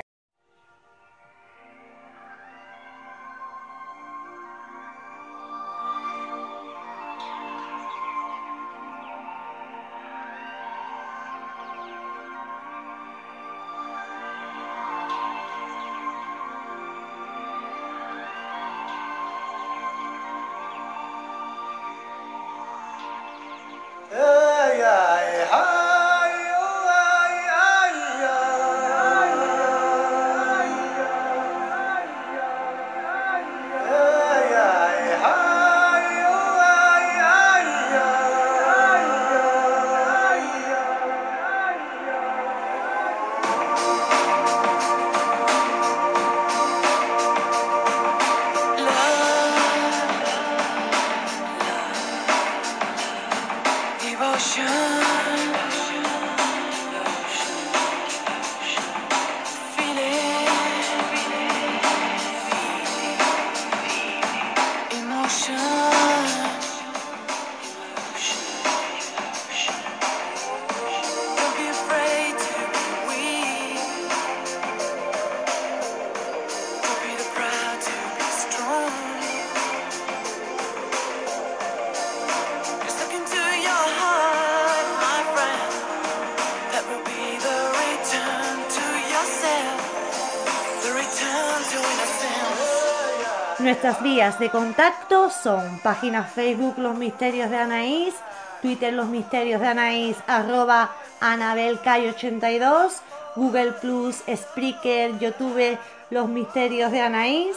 Nuestras vías de contacto son página Facebook Los Misterios de Anaís, Twitter Los Misterios de Anaís, arroba AnabelCay82, Google Plus, Spreaker, YouTube Los Misterios de Anaís.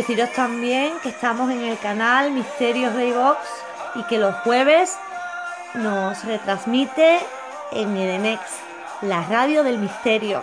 Deciros también que estamos en el canal Misterios de iVox y que los jueves nos retransmite en Edenex, la radio del misterio.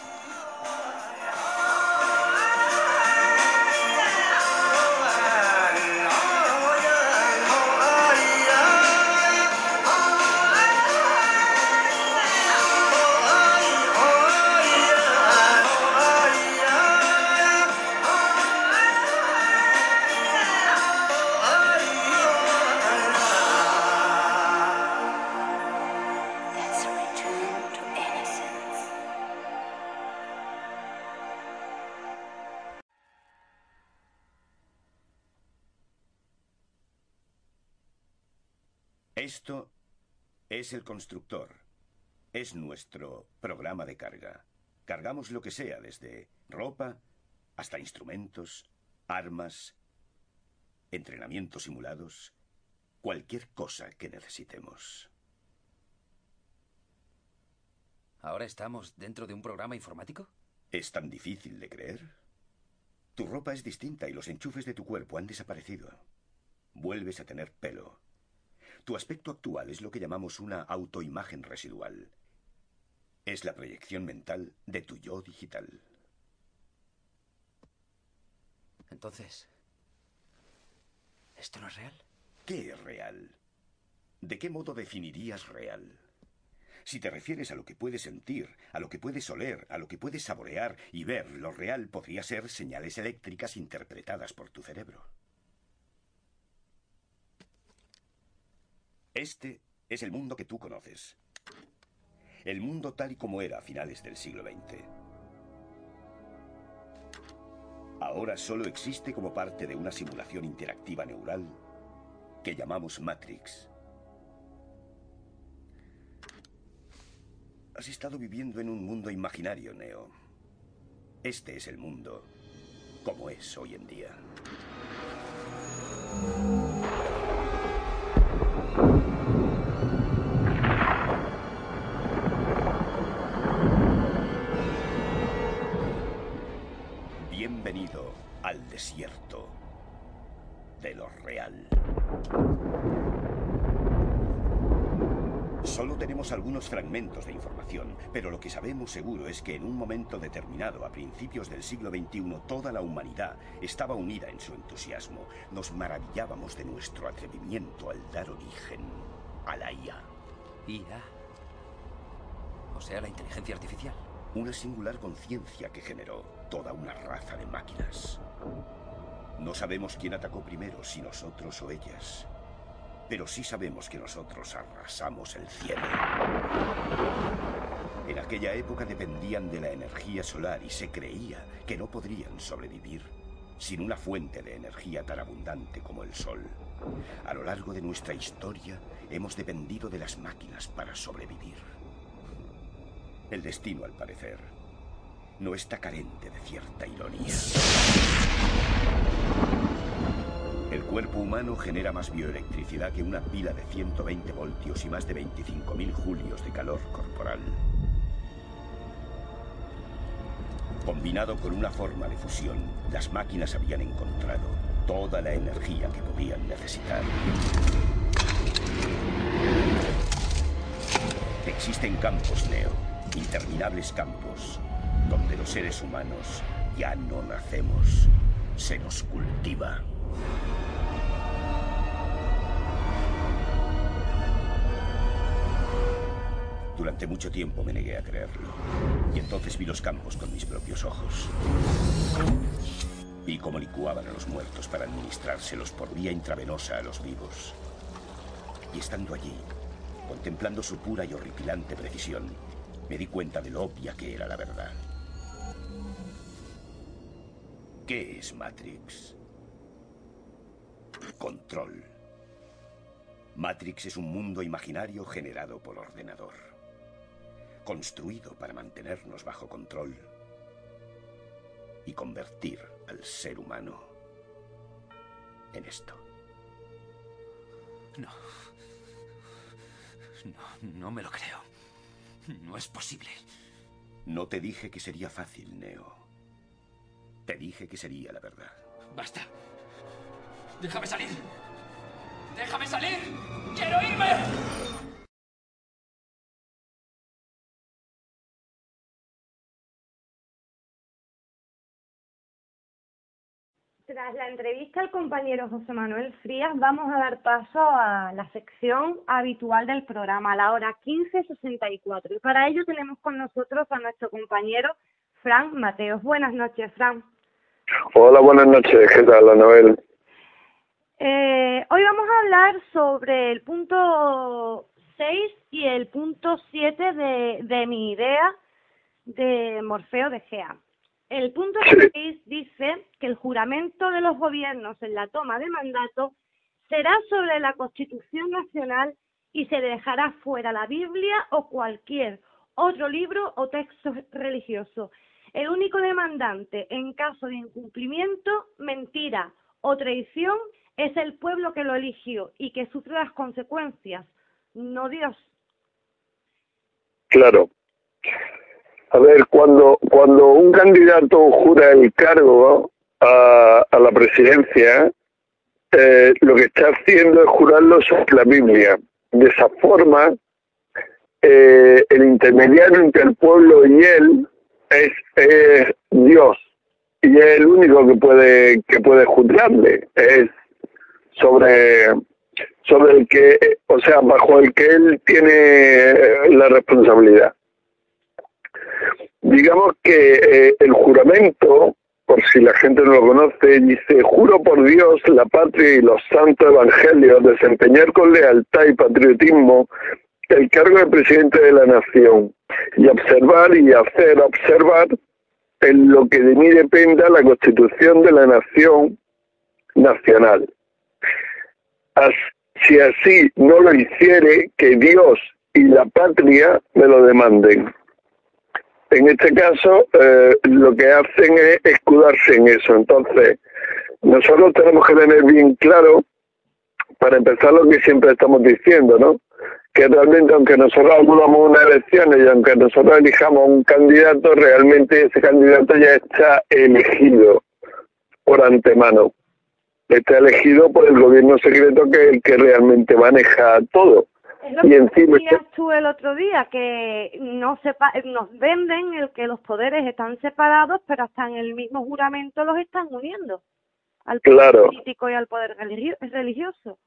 Esto es el constructor. Es nuestro programa de carga. Cargamos lo que sea, desde ropa hasta instrumentos, armas, entrenamientos simulados, cualquier cosa que necesitemos. ¿Ahora estamos dentro de un programa informático? ¿Es tan difícil de creer? Tu ropa es distinta y los enchufes de tu cuerpo han desaparecido. Vuelves a tener pelo, tu aspecto actual es lo que llamamos una autoimagen residual. Es la proyección mental de tu yo digital. Entonces, ¿esto no es real? ¿Qué es real? ¿De qué modo definirías real? Si te refieres a lo que puedes sentir, a lo que puedes oler, a lo que puedes saborear y ver, lo real podría ser señales eléctricas interpretadas por tu cerebro. Este es el mundo que tú conoces. El mundo tal y como era a finales del siglo XX. Ahora solo existe como parte de una simulación interactiva neural que llamamos Matrix. Has estado viviendo en un mundo imaginario, Neo. Este es el mundo como es hoy en día. Desierto de lo real. Solo tenemos algunos fragmentos de información, pero lo que sabemos seguro es que en un momento determinado, a principios del siglo XXI, toda la humanidad estaba unida en su entusiasmo. Nos maravillábamos de nuestro atrevimiento al dar origen a la IA. IA. O sea, la inteligencia artificial. Una singular conciencia que generó toda una raza de máquinas. No sabemos quién atacó primero, si nosotros o ellas. Pero sí sabemos que nosotros arrasamos el cielo. En aquella época dependían de la energía solar y se creía que no podrían sobrevivir sin una fuente de energía tan abundante como el sol. A lo largo de nuestra historia hemos dependido de las máquinas para sobrevivir. El destino, al parecer, no está carente de cierta ironía. El cuerpo humano genera más bioelectricidad que una pila de 120 voltios y más de 25.000 julios de calor corporal. Combinado con una forma de fusión, las máquinas habían encontrado toda la energía que podían necesitar. Existen campos Neo, interminables campos, donde los seres humanos ya no nacemos, se nos cultiva. Durante mucho tiempo me negué a creerlo. Y entonces vi los campos con mis propios ojos. Vi cómo licuaban a los muertos para administrárselos por vía intravenosa a los vivos. Y estando allí, contemplando su pura y horripilante precisión, me di cuenta de lo obvia que era la verdad. ¿Qué es Matrix? Control. Matrix es un mundo imaginario generado por ordenador. Construido para mantenernos bajo control y convertir al ser humano en esto. No. No, no me lo creo. No es posible. No te dije que sería fácil, Neo. Te dije que sería la verdad. Basta. Déjame salir. Déjame salir. Quiero irme. Tras la entrevista al compañero José Manuel Frías, vamos a dar paso a la sección habitual del programa, a la hora 15.64. Y para ello tenemos con nosotros a nuestro compañero Fran Mateos. Buenas noches, Fran. Hola, buenas noches. ¿Qué tal, Anabel? Eh, hoy vamos a hablar sobre el punto 6 y el punto 7 de, de mi idea de Morfeo de Gea. El punto 6 dice que el juramento de los gobiernos en la toma de mandato será sobre la Constitución Nacional y se dejará fuera la Biblia o cualquier otro libro o texto religioso. El único demandante en caso de incumplimiento, mentira o traición es el pueblo que lo eligió y que sufre las consecuencias, no Dios. Claro. A ver, cuando, cuando un candidato jura el cargo a, a la presidencia, eh, lo que está haciendo es jurarlo sobre la Biblia. De esa forma, eh, el intermediario entre el pueblo y él es, es Dios. Y es el único que puede que puede juzgarle es sobre sobre el que o sea bajo el que él tiene la responsabilidad. Digamos que eh, el juramento, por si la gente no lo conoce, dice, juro por Dios, la patria y los santos evangelios desempeñar con lealtad y patriotismo el cargo de presidente de la nación y observar y hacer observar en lo que de mí dependa la constitución de la nación nacional. si así no lo hiciere, que Dios y la patria me lo demanden. En este caso, eh, lo que hacen es escudarse en eso. Entonces, nosotros tenemos que tener bien claro, para empezar, lo que siempre estamos diciendo, ¿no? Que realmente aunque nosotros acudamos unas elecciones y aunque nosotros elijamos un candidato, realmente ese candidato ya está elegido por antemano. Está elegido por el gobierno secreto que es el que realmente maneja todo. Es lo y que encima decías tú el otro día, que no sepa, nos venden el que los poderes están separados, pero hasta en el mismo juramento los están uniendo al poder político y al poder religioso.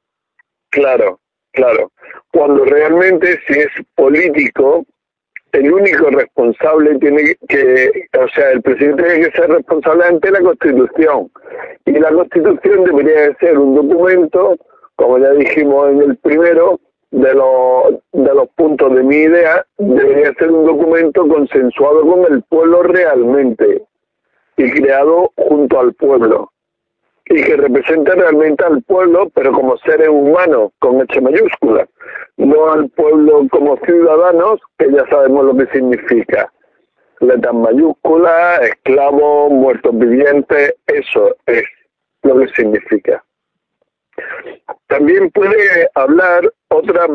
Claro, claro. Cuando realmente si es político, el único responsable tiene que, o sea, el presidente tiene que ser responsable ante la Constitución. Y la Constitución debería de ser un documento, como ya dijimos en el primero, de los, de los puntos de mi idea, debería ser un documento consensuado con el pueblo realmente y creado junto al pueblo y que represente realmente al pueblo, pero como seres humanos, con H mayúscula, no al pueblo como ciudadanos, que ya sabemos lo que significa. Letras mayúsculas, esclavos, muertos vivientes, eso es lo que significa. También puede hablar otras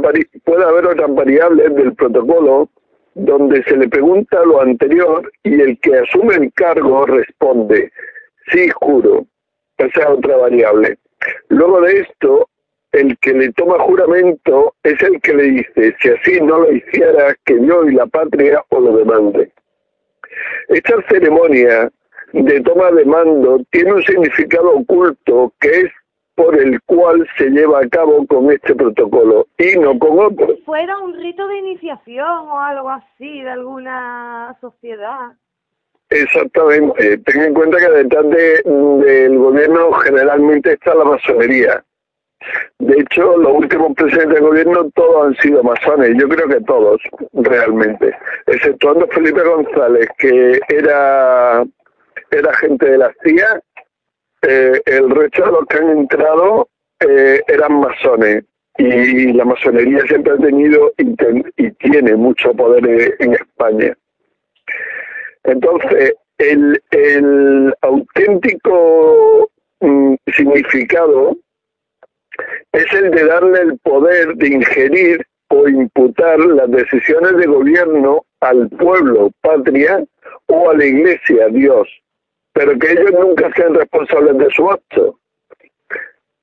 puede haber otras variables del protocolo donde se le pregunta lo anterior y el que asume el cargo responde, sí juro, esa es otra variable. Luego de esto, el que le toma juramento es el que le dice, si así no lo hiciera, que Dios y la patria o lo demande. Esta ceremonia de toma de mando tiene un significado oculto que es por el cual se lleva a cabo con este protocolo y no con otro. Fuera un rito de iniciación o algo así de alguna sociedad. Exactamente. Ten en cuenta que detrás del gobierno generalmente está la masonería. De hecho, los últimos presidentes del gobierno todos han sido masones, yo creo que todos, realmente, exceptuando Felipe González, que era, era gente de la CIA, eh, el resto de los que han entrado eh, eran masones y la masonería siempre ha tenido y tiene mucho poder en España. Entonces, el, el auténtico mm, significado es el de darle el poder de ingerir o imputar las decisiones de gobierno al pueblo, patria, o a la iglesia, Dios, pero que ellos nunca sean responsables de su acto.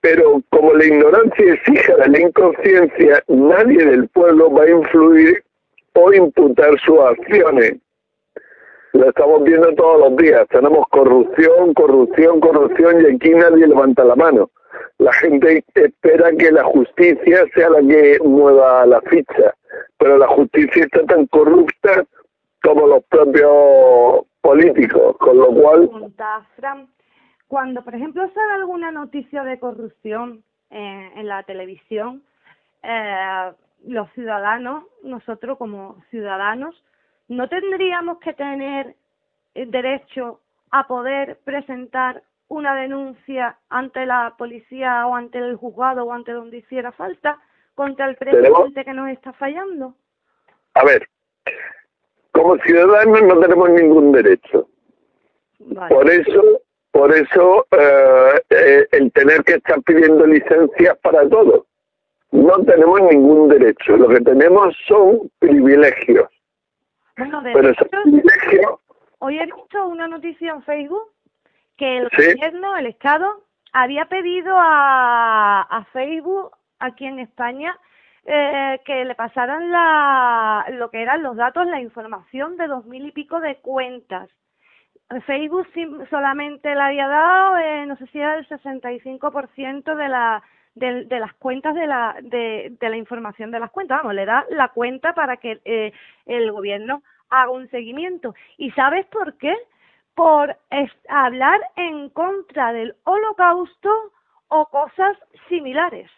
Pero como la ignorancia es hija de la inconsciencia, nadie del pueblo va a influir o imputar sus acciones lo estamos viendo todos los días. Tenemos corrupción, corrupción, corrupción y aquí nadie levanta la mano. La gente espera que la justicia sea la que mueva la ficha, pero la justicia está tan corrupta como los propios políticos, con lo cual... Cuando, por ejemplo, sale alguna noticia de corrupción eh, en la televisión, eh, los ciudadanos, nosotros como ciudadanos, ¿no tendríamos que tener derecho a poder presentar una denuncia ante la policía o ante el juzgado o ante donde hiciera falta contra el presidente que nos está fallando? A ver, como ciudadanos no tenemos ningún derecho. Por eso, por eso eh, eh, el tener que estar pidiendo licencias para todo. No tenemos ningún derecho. Lo que tenemos son privilegios. Pero hoy he visto una noticia en Facebook que el gobierno, el Estado, había pedido a, a Facebook aquí en España eh, que le pasaran la, lo que eran los datos, la información de dos mil y pico de cuentas. Facebook solamente le había dado, eh, no sé si era el 65% de la de, de, las cuentas de la, de, de, la información de las cuentas. Vamos, le da la cuenta para que eh, el gobierno haga un seguimiento. ¿Y sabes por qué? Por hablar en contra del holocausto o cosas similares.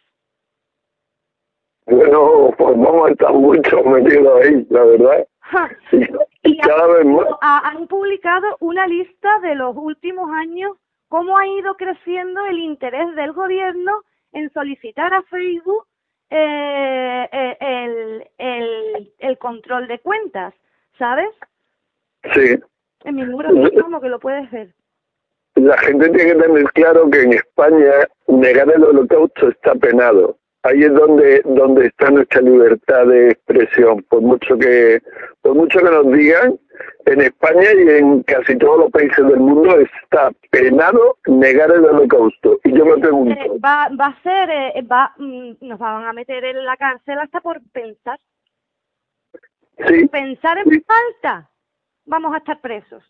Bueno, pues vamos a estar mucho metidos ahí, la verdad. Y, cada vez más. han publicado una lista de los últimos años, cómo ha ido creciendo el interés del gobierno en solicitar a Facebook eh, eh, el, el, el control de cuentas, ¿sabes? Sí. En mi libro como que lo puedes ver. La gente tiene que tener claro que en España negar el holocausto está penado. Ahí es donde donde está nuestra libertad de expresión. Por mucho que por mucho que nos digan en España y en casi todos los países del mundo está penado negar el holocausto. Y yo me pregunto eh, va va a ser eh, va mm, nos van a meter en la cárcel hasta por pensar. Sí. Pensar en falta vamos a estar presos.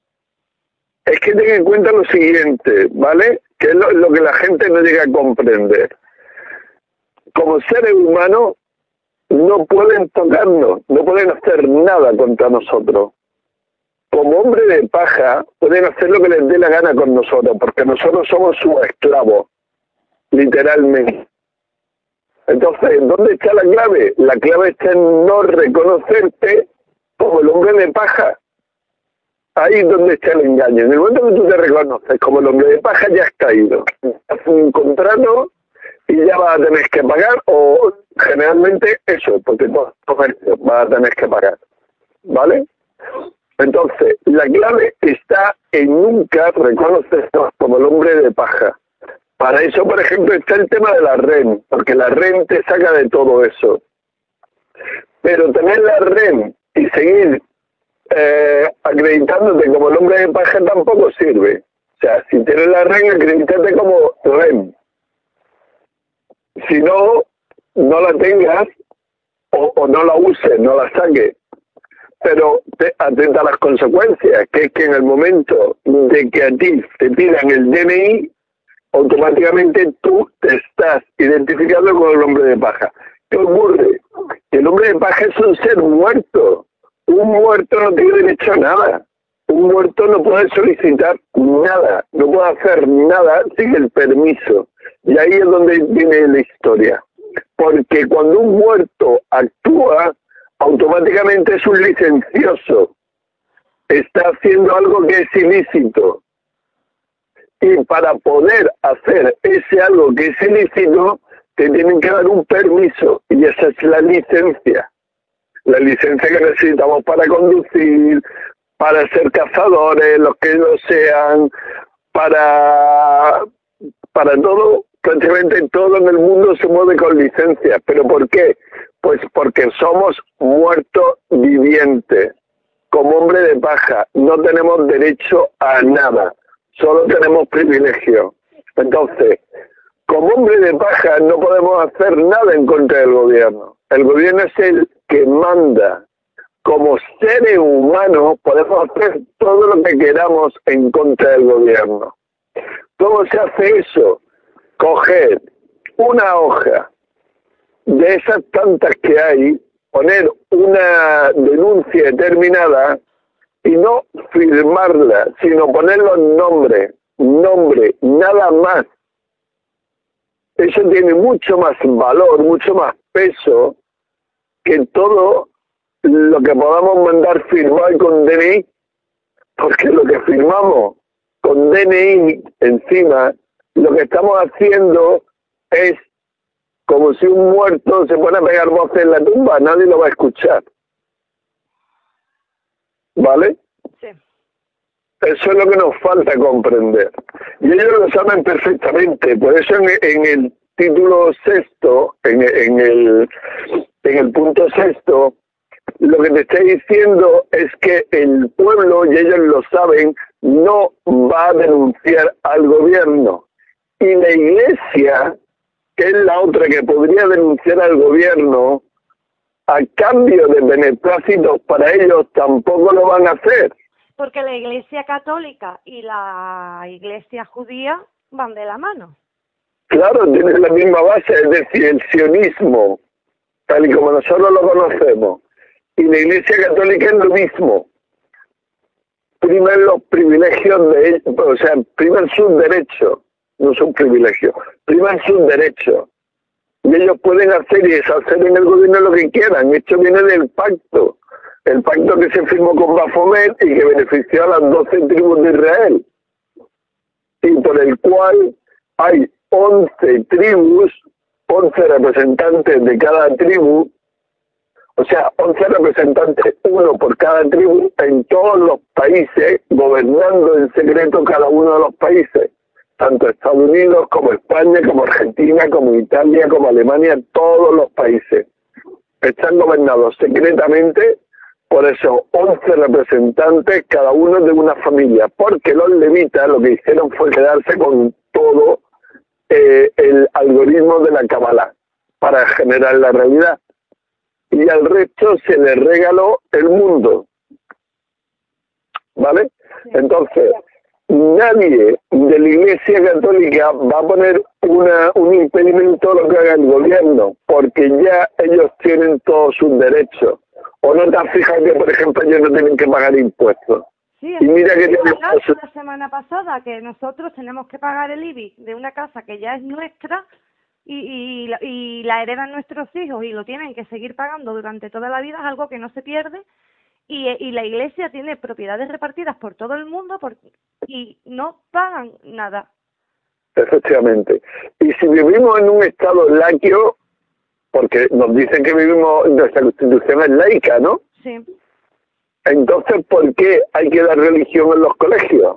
Es que ten en cuenta lo siguiente vale que es lo que la gente no llega a comprender como seres humanos no pueden tocarnos, no pueden hacer nada contra nosotros. Como hombre de paja pueden hacer lo que les dé la gana con nosotros, porque nosotros somos sus esclavos, literalmente. Entonces, ¿dónde está la clave? La clave está en no reconocerte como el hombre de paja. Ahí es donde está el engaño. En el momento que tú te reconoces como el hombre de paja, ya has caído. Haces un contrato y ya vas a tener que pagar o generalmente eso, porque comercio vas a tener que pagar. ¿Vale? Entonces, la clave está en nunca reconocerse como el hombre de paja. Para eso, por ejemplo, está el tema de la REN, porque la REN te saca de todo eso. Pero tener la REN y seguir eh, acreditándote como el hombre de paja tampoco sirve. O sea, si tienes la REN, acredítate como REN si no, no la tengas o, no la uses, no la saques. Pero te, atenta a las consecuencias, que es que en el momento de que a ti te pidan el DNI, automáticamente tú te estás identificando con el hombre de paja. ¿Qué ocurre? El hombre de paja es un ser muerto. Un muerto no tiene derecho a nada. Un muerto no puede solicitar nada, no puede hacer nada sin el permiso. Y ahí es donde viene la historia. Porque cuando un muerto actúa, automáticamente es un licencioso. Está haciendo algo que es ilícito. Y para poder hacer ese algo que es ilícito, te tienen que dar un permiso. Y esa es la licencia. La licencia que necesitamos para conducir, para ser cazadores, los que lo sean, para, para todo prácticamente todo en el mundo se mueve con licencia. ¿Pero por qué? Pues porque somos muertos vivientes. Como hombre de paja, no tenemos derecho a nada, solo tenemos privilegio. Entonces, como hombre de paja no podemos hacer nada en contra del gobierno. El gobierno es el que manda. Como seres humanos podemos hacer todo lo que queramos en contra del gobierno. ¿Cómo se hace eso? Coger una hoja de esas tantas que hay, poner una denuncia determinada y no firmarla, sino poner los nombres, nombre, nada más. Eso tiene mucho más valor, mucho más peso que todo lo que podamos mandar firmar con DNI, porque lo que firmamos con DNI encima lo que estamos haciendo es como si un muerto se pone a pegar voces en la tumba, nadie lo va a escuchar. ¿Vale? Sí. Eso es lo que nos falta comprender. Y ellos lo saben perfectamente. Por eso en, el título sexto, en, en, el, en el punto sexto, lo que te estoy diciendo es que el pueblo, y ellos lo saben, no va a denunciar al gobierno y la iglesia, que es la otra que podría denunciar al gobierno, a cambio de beneplácitos para ellos, tampoco lo van a hacer. Porque la iglesia católica y la iglesia judía van de la mano. Claro, tienen la misma base, es decir, el sionismo, tal y como nosotros lo conocemos. Y la iglesia católica es lo mismo. Primero los privilegios de ellos, o sea, primero sus derechos no son privilegios. Primero es un derecho. Y ellos pueden hacer y deshacer en el gobierno lo que quieran. Esto viene del pacto. El pacto que se firmó con Bafomet y que benefició a las doce tribus de Israel. Y por el cual hay once tribus, once representantes de cada tribu, o sea, once representantes, uno por cada tribu, en todos los países, gobernando en secreto cada uno de los países tanto Estados Unidos como España, como Argentina, como Italia, como Alemania, todos los países están gobernados secretamente por esos 11 representantes, cada uno de una familia, porque los levitas lo que hicieron fue quedarse con todo eh, el algoritmo de la Kabbalah para generar la realidad. Y al resto se le regaló el mundo. ¿Vale? Entonces, nadie de la Iglesia Católica va a poner una, un impedimento a lo que haga el gobierno, porque ya ellos tienen todos sus derechos. O no te has fijado que, por ejemplo, ellos no tienen que pagar impuestos. Sí, Y mira que la semana pasada que nosotros tenemos que pagar el IBI de una casa que ya es nuestra y, y, la- y la heredan nuestros hijos y lo tienen que seguir pagando durante toda la vida, es algo que no se pierde. Y, y la iglesia tiene propiedades repartidas por todo el mundo por, y no pagan nada. Efectivamente. Y si vivimos en un estado laico, porque nos dicen que vivimos, nuestra constitución es laica, ¿no? Sí. Entonces, ¿por qué hay que dar religión en los colegios?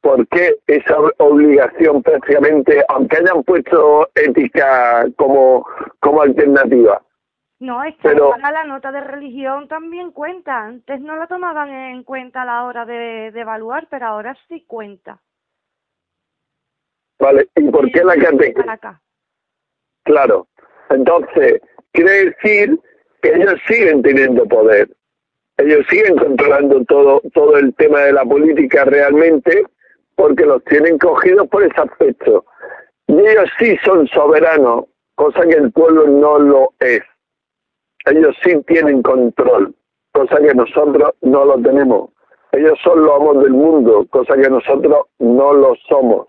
¿Por qué esa obligación prácticamente, aunque hayan puesto ética como, como alternativa? No, es que Pero- ahora la nota de religión también cuenta. Antes no la tomaban en cuenta a la hora de, de evaluar, pero ahora sí cuenta. ¿Vale? ¿Y por qué la Para catequesis? acá. Claro. Entonces, quiere decir que ellos siguen teniendo poder. Ellos siguen controlando todo, todo el tema de la política realmente porque los tienen cogidos por ese aspecto. Y ellos sí son soberanos, cosa que el pueblo no lo es. Ellos sí tienen control, cosa que nosotros no lo tenemos. Ellos son los amos del mundo, cosa que nosotros no lo somos.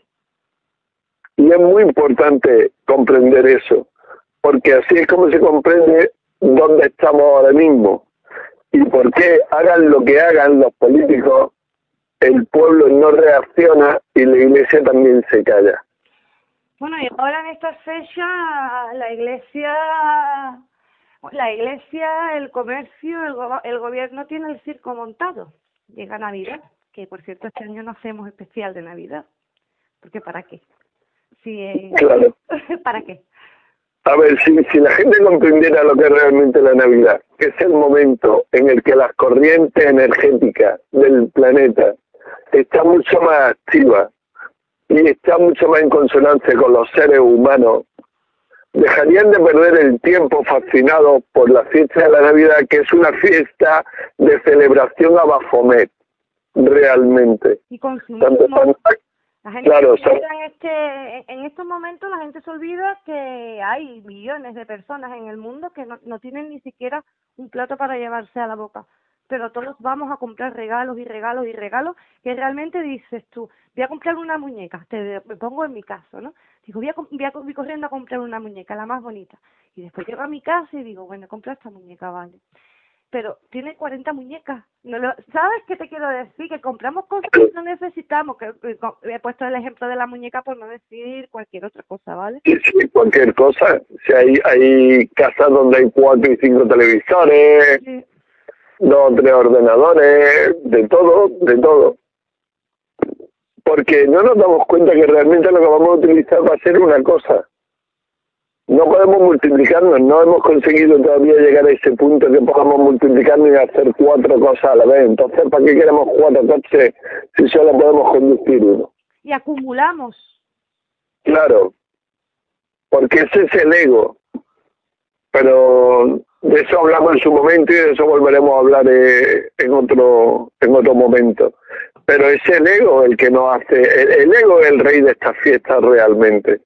Y es muy importante comprender eso, porque así es como se comprende dónde estamos ahora mismo y por qué hagan lo que hagan los políticos, el pueblo no reacciona y la iglesia también se calla. Bueno, y ahora en esta fecha la iglesia, la iglesia, el comercio, el, go- el gobierno tiene el circo montado. Llega Navidad, que por cierto este año no hacemos especial de Navidad, porque ¿para qué? Si, eh, Claro. ¿Para qué? A ver, si, si la gente comprendiera lo que es realmente la Navidad, que es el momento en el que las corrientes energéticas del planeta están mucho más activas y están mucho más en consonancia con los seres humanos, dejarían de perder el tiempo fascinados por la fiesta de la Navidad, que es una fiesta de celebración a Baphomet, realmente. Y consumimos. Tanto- La gente Claro, se en este, en estos momentos la gente se olvida que hay millones de personas en el mundo que no, no tienen ni siquiera un plato para llevarse a la boca. Pero todos vamos a comprar regalos y regalos y regalos que realmente dices tú, voy a comprar una muñeca, te pongo en mi caso, ¿no? Digo, voy a, voy a co- voy corriendo a comprar una muñeca, la más bonita. Y después llego a mi casa y digo, bueno, compra esta muñeca, vale. Pero tiene 40 muñecas. No lo, ¿Sabes qué te quiero decir? Que compramos cosas que no necesitamos. Que, que co- he puesto el ejemplo de la muñeca por no decir cualquier otra cosa, ¿vale? Sí, sí, cualquier cosa. Si hay, hay casas donde hay cuatro y cinco televisores, Sí. dos o tres ordenadores, de todo, de todo. Porque no nos damos cuenta que realmente lo que vamos a utilizar va a ser una cosa. No podemos multiplicarnos, no hemos conseguido todavía llegar a ese punto que podamos multiplicarnos y hacer cuatro cosas a la vez. Entonces, ¿para qué queremos cuatro coches si solo podemos conducir uno? Y acumulamos. Claro, porque ese es el ego. Pero de eso hablamos en su momento y de eso volveremos a hablar eh, en otro en otro momento. Pero es el ego el que nos hace, el, el ego es el rey de estas fiestas realmente.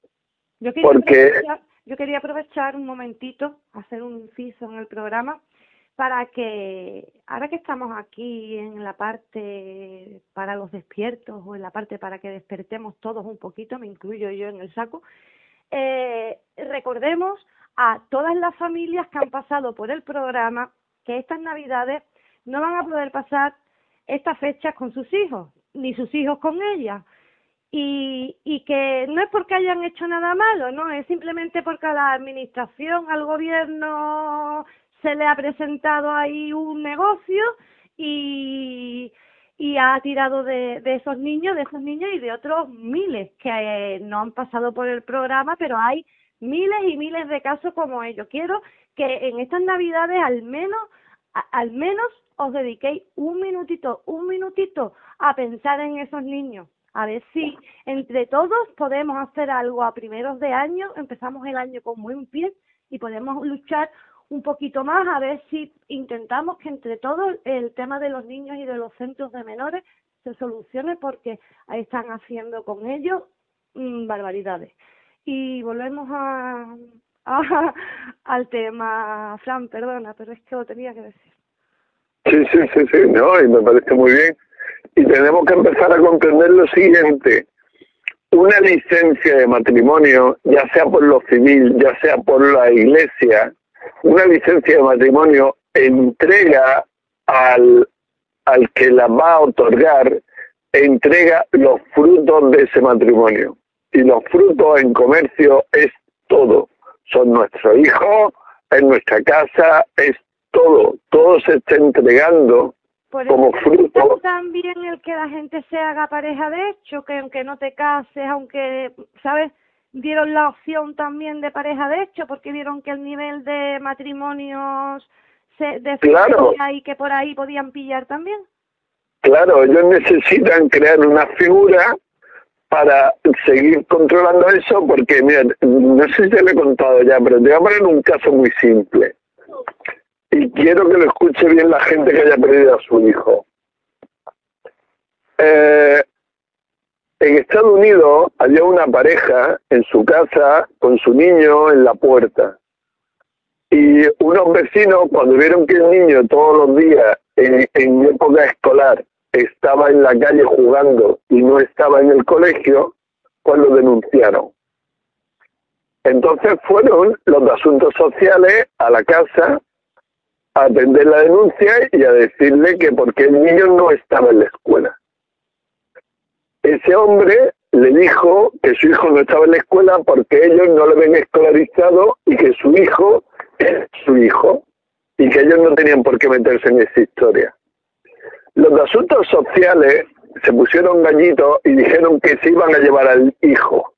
Yo quería, Porque- aprovechar, yo quería aprovechar un momentito, hacer un inciso en el programa, para que ahora que estamos aquí en la parte para los despiertos o en la parte para que despertemos todos un poquito, me incluyo yo en el saco, eh, recordemos a todas las familias que han pasado por el programa que estas navidades no van a poder pasar estas fechas con sus hijos, ni sus hijos con ellas y, y que no es porque hayan hecho nada malo, no, es simplemente porque a la administración, al gobierno se le ha presentado ahí un negocio y, y ha tirado de, de, esos niños, de esos niños y de otros miles que eh, no han pasado por el programa, pero hay miles y miles de casos como ellos. Quiero que en estas navidades al menos, al menos os dediquéis un minutito, un minutito a pensar en esos niños. A ver si entre todos podemos hacer algo a primeros de año, empezamos el año con buen pie y podemos luchar un poquito más a ver si intentamos que entre todos el tema de los niños y de los centros de menores se solucione porque ahí están haciendo con ellos mm, barbaridades. Y volvemos a, al tema, Fran, perdona, pero es que lo tenía que decir. Sí, sí, sí, sí, me parece muy bien. Y tenemos que empezar a comprender lo siguiente. Una licencia de matrimonio, ya sea por lo civil, ya sea por la iglesia, una licencia de matrimonio entrega al, al que la va a otorgar, entrega los frutos de ese matrimonio. Y los frutos en comercio es todo. Son nuestros hijos, es nuestra casa, es todo. Todo se está entregando como fruto. También el que la gente se haga pareja de hecho, que aunque no te cases, aunque, ¿sabes? dieron la opción también de pareja de hecho porque vieron que el nivel de matrimonios se claro. y que por ahí podían pillar también. Claro, ellos necesitan crear una figura para seguir controlando eso porque, mira, no sé si te lo he contado ya, pero te voy a poner un caso muy simple. Y quiero que lo escuche bien la gente que haya perdido a su hijo. Eh, en Estados Unidos había una pareja en su casa con su niño en la puerta. Y unos vecinos, cuando vieron que el niño todos los días, en, época escolar, estaba en la calle jugando y no estaba en el colegio, pues lo denunciaron. Entonces fueron los asuntos sociales a la casa a atender la denuncia y a decirle que porque el niño no estaba en la escuela. Ese hombre le dijo que su hijo no estaba en la escuela porque ellos no lo habían escolarizado y que su hijo es su hijo y que ellos no tenían por qué meterse en esa historia. Los asuntos sociales se pusieron gallitos y dijeron que se iban a llevar al hijo.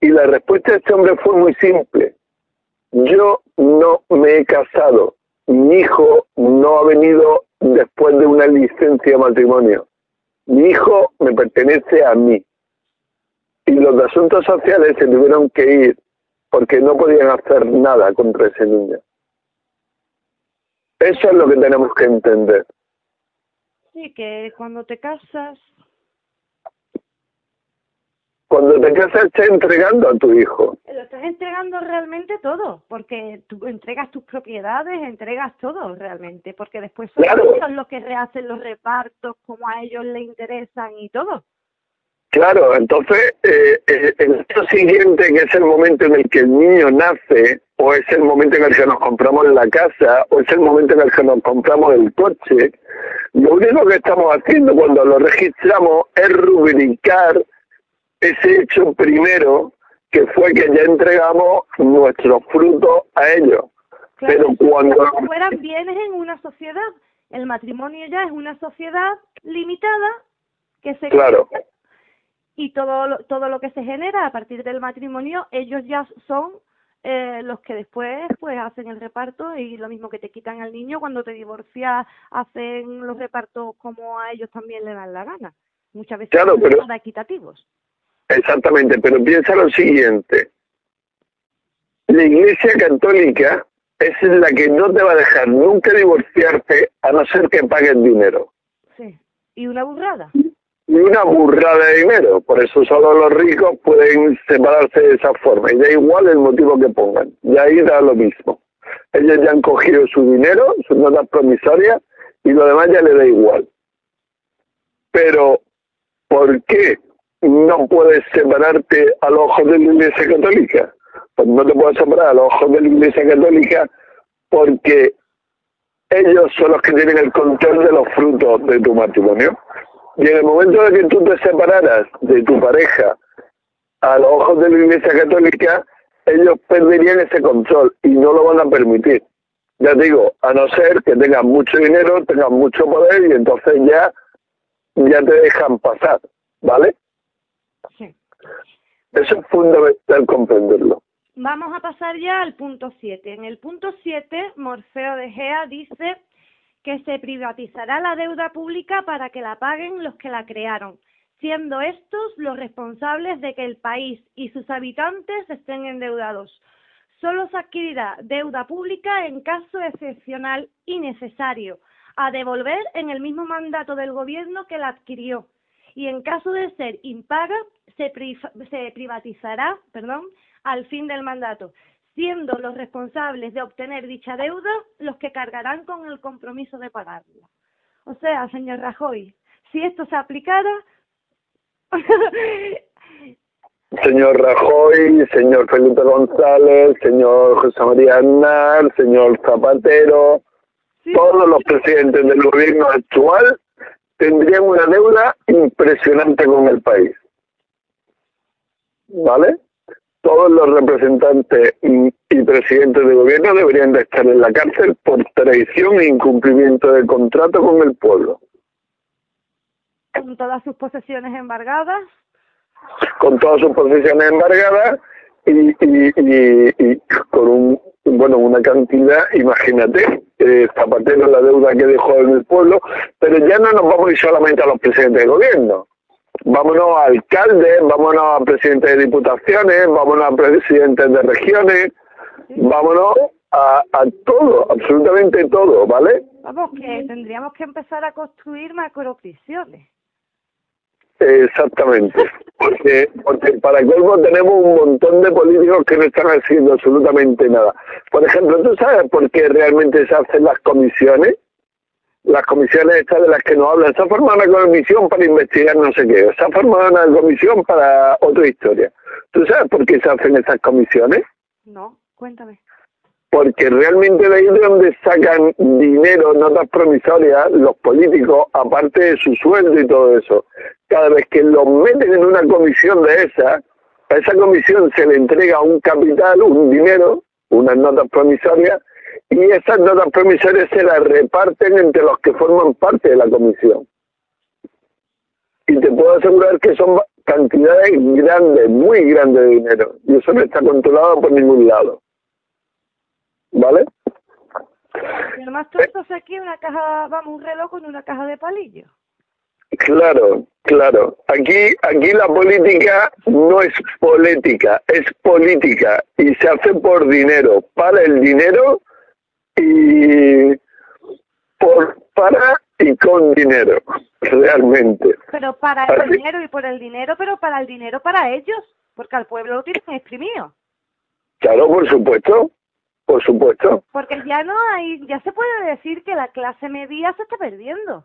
Y la respuesta de este hombre fue muy simple. Yo no me he casado. Mi hijo no ha venido después de una licencia de matrimonio mi hijo me pertenece a mí. Y los de asuntos sociales se tuvieron que ir porque no podían hacer nada contra ese niño. Eso es lo que tenemos que entender. Sí, que cuando te casas cuando te casas estás entregando a tu hijo. Lo estás entregando realmente todo, porque tú entregas tus propiedades, entregas todo realmente, porque después son ellos los que rehacen los repartos como a ellos les interesan y todo. Claro, entonces eh, eh, el hecho siguiente, que es el momento en el que el niño nace, o es el momento en el que nos compramos la casa, o es el momento en el que nos compramos el coche, lo único que estamos haciendo cuando lo registramos es rubricar ese hecho primero que fue que ya entregamos nuestros frutos a ellos. Pero cuando... fueran bienes en una sociedad, el matrimonio ya es una sociedad limitada que se... Claro. Y todo lo, todo lo que se genera a partir del matrimonio, ellos ya son eh, los que después pues hacen el reparto y lo mismo que te quitan al niño cuando te divorcias hacen los repartos como a ellos también le dan la gana muchas veces claro, pero, equitativos Exactamente, pero piensa lo siguiente. La Iglesia Católica es la que no te va a dejar nunca divorciarte a no ser que pagues dinero. Sí, y una burrada. Y una burrada de dinero. Por eso solo los ricos pueden separarse de esa forma. Y da igual el motivo que pongan. Y ahí da lo mismo. Ellos ya han cogido su dinero, sus notas promisorias, y lo demás ya le da igual. Pero, ¿por qué no puedes separarte a los ojos de la Iglesia Católica. Pues no te puedes separar a los ojos de la Iglesia Católica porque ellos son los que tienen el control de los frutos de tu matrimonio. Y en el momento de que tú te separaras de tu pareja a los ojos de la Iglesia Católica, ellos perderían ese control y no lo van a permitir. Ya digo, a no ser que tengan mucho dinero, tengan mucho poder y entonces ya ya te dejan pasar, ¿vale? Sí. Eso es fundamental comprenderlo. Vamos a pasar ya al punto 7. En el punto 7, Morfeo de Gea dice que se privatizará la deuda pública para que la paguen los que la crearon, siendo estos los responsables de que el país y sus habitantes estén endeudados. Solo se adquirirá deuda pública en caso excepcional y necesario, a devolver en el mismo mandato del gobierno que la adquirió. Y en caso de ser impaga, se, privatizará perdón, al fin del mandato, siendo los responsables de obtener dicha deuda los que cargarán con el compromiso de pagarla. O sea, señor Rajoy, si esto se aplicara... señor Rajoy, señor Felipe González, señor José María Aznar, señor Zapatero, todos los presidentes del gobierno actual tendrían una deuda impresionante con el país. ¿Vale? Todos los representantes y, presidentes de gobierno deberían de estar en la cárcel por traición e incumplimiento de contrato con el pueblo. Con todas sus posesiones embargadas. Con todas sus posesiones embargadas y, y, y con un bueno, una cantidad, imagínate, eh, Zapatero la deuda que dejó en el pueblo, pero ya no nos vamos a ir solamente a los presidentes de gobierno. Vámonos a alcaldes, vámonos a presidentes de diputaciones, vámonos a presidentes de regiones, vámonos a, a todo, absolutamente todo, ¿vale? Vamos, que tendríamos que empezar a construir macroprisiones. Exactamente, porque, porque para colmo tenemos un montón de políticos que no están haciendo absolutamente nada. Por ejemplo, ¿tú sabes por qué realmente se hacen las comisiones? Las comisiones estas de las que nos hablan, se ha formado una comisión para investigar no sé qué, se ha formado una comisión para otra historia. ¿Tú sabes por qué se hacen esas comisiones? No, cuéntame porque realmente de ahí de donde sacan dinero, notas promisorias, los políticos, aparte de su sueldo y todo eso. Cada vez que los meten en una comisión de esa, a esa comisión se le entrega un capital, un dinero, unas notas promisorias, y esas notas promisorias se las reparten entre los que forman parte de la comisión. Y te puedo asegurar que son cantidades grandes, muy grandes de dinero, y eso no está controlado por ningún lado. ¿vale? Y además tú aquí una caja, vamos, un reloj con una caja de palillos. Claro, claro. Aquí, aquí la política no es política, es política y se hace por dinero, para el dinero y por para y con dinero, realmente. Pero para el dinero y por el dinero, pero para el dinero para ellos, porque al pueblo lo tienen exprimido. Claro, por supuesto. Por supuesto. Porque ya no hay, ya se puede decir que la clase media se está perdiendo.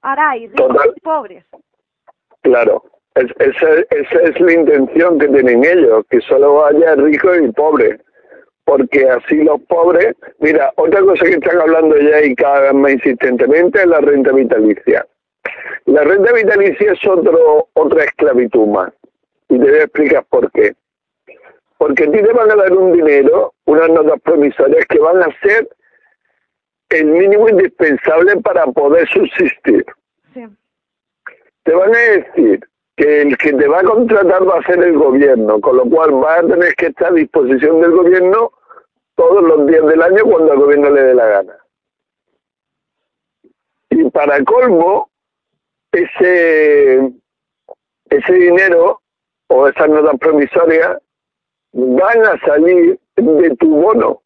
Ahora hay ricos y pobres. Claro, esa, esa es la intención que tienen ellos, que solo haya ricos y pobres. Porque así los pobres, mira, otra cosa que están hablando ya y cada vez más insistentemente es la renta vitalicia. La renta vitalicia es otro, otra esclavitud más. Y te voy a explicar por qué. Porque a ti te van a dar un dinero, unas notas promisorias que van a ser el mínimo indispensable para poder subsistir. Te van a decir que el que te va a contratar va a ser el gobierno, con lo cual vas a tener que estar a disposición del gobierno todos los días del año cuando al gobierno le dé la gana. Y para colmo, ese, ese dinero o esas notas promisorias van a salir de tu bono.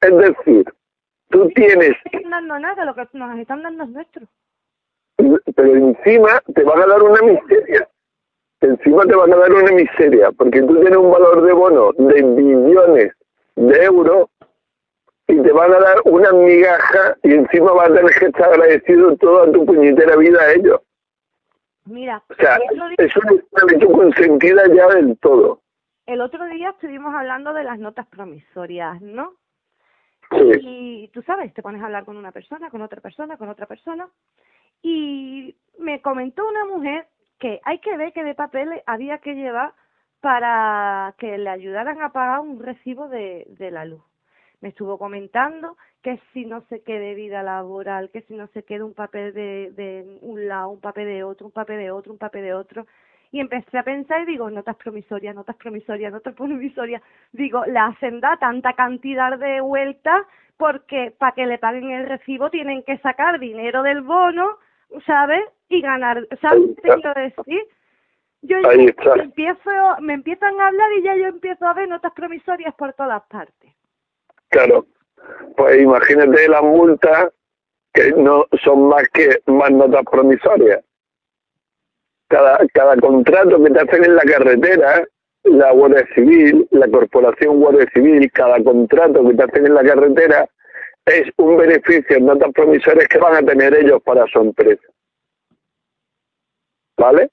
Es decir, tú tienes... No están dando nada, lo que nos están dando es nuestro. Pero encima te van a dar una miseria. Encima te van a dar una miseria, porque tú tienes un valor de bono de billones de euros y te van a dar una migaja y encima vas a tener que estar agradecido toda tu puñetera vida a ellos. Mira, o sea, es una esclavitud consentida ya del todo. El otro día estuvimos hablando de las notas promisorias, ¿no? Sí. Y tú sabes, te pones a hablar con una persona, con otra persona, con otra persona, y me comentó una mujer que hay que ver qué de papel había que llevar para que le ayudaran a pagar un recibo de, de la luz. me estuvo comentando que si no se quede vida laboral, que si no se quede un papel de, de un lado, un papel de otro, un papel de otro, un papel de otro. Y empecé a pensar y digo, notas promisorias, notas promisorias, notas promisorias. Digo, le hacen da tanta cantidad de vueltas porque para que le paguen el recibo tienen que sacar dinero del bono, ¿sabes? Y ganar, ¿sabes qué quiero decir? Yo ya Ahí está. me empiezo, me empiezan a hablar y ya yo empiezo a ver notas promisorias por todas partes. Claro. Pues imagínate las multas que no son más que más notas promisorias. Cada, cada contrato que te hacen en la carretera, la Guardia Civil, la Corporación Guardia Civil, cada contrato que te hacen en la carretera es un beneficio en notas promisorias que van a tener ellos para su empresa. ¿Vale?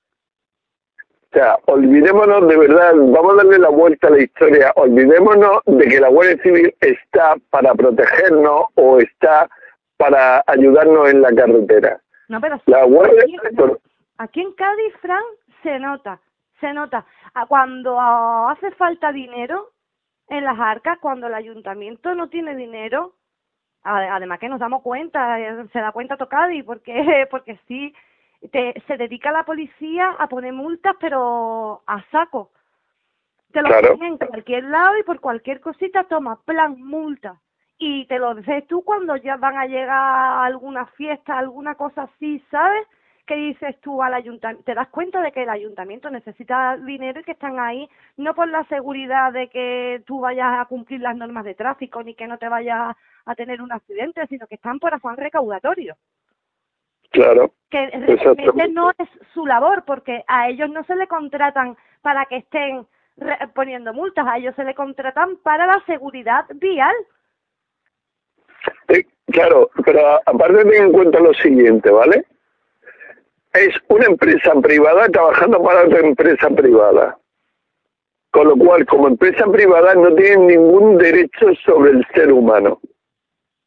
O sea, olvidémonos de verdad, vamos a darle la vuelta a la historia, olvidémonos de que la Guardia Civil está para protegernos o está para ayudarnos en la carretera. No, pero sí, La Guardia aquí, pero- aquí en Cádiz, Fran, se nota, se nota. Ah, Cuando ah, hace falta dinero en las arcas, cuando el ayuntamiento no tiene dinero, además que nos damos cuenta, eh, se da cuenta Tocadi, porque, porque sí, te, se dedica la policía a poner multas, pero a saco. Te lo Claro. ponen en cualquier lado y por cualquier cosita toma plan multa. Y te lo dices tú cuando ya van a llegar a alguna fiesta, alguna cosa así, ¿sabes? Que dices tú al ayuntamiento, te das cuenta de que el ayuntamiento necesita dinero y que están ahí no por la seguridad de que tú vayas a cumplir las normas de tráfico ni que no te vayas a tener un accidente, sino que están por afán recaudatorio Claro, que realmente no es su labor, porque a ellos no se le contratan para que estén poniendo multas, a ellos se le contratan para la seguridad vial. Sí, claro, pero aparte ten en cuenta lo siguiente, ¿vale? Es una empresa privada trabajando para otra empresa privada. Con lo cual, como empresa privada, no tienen ningún derecho sobre el ser humano.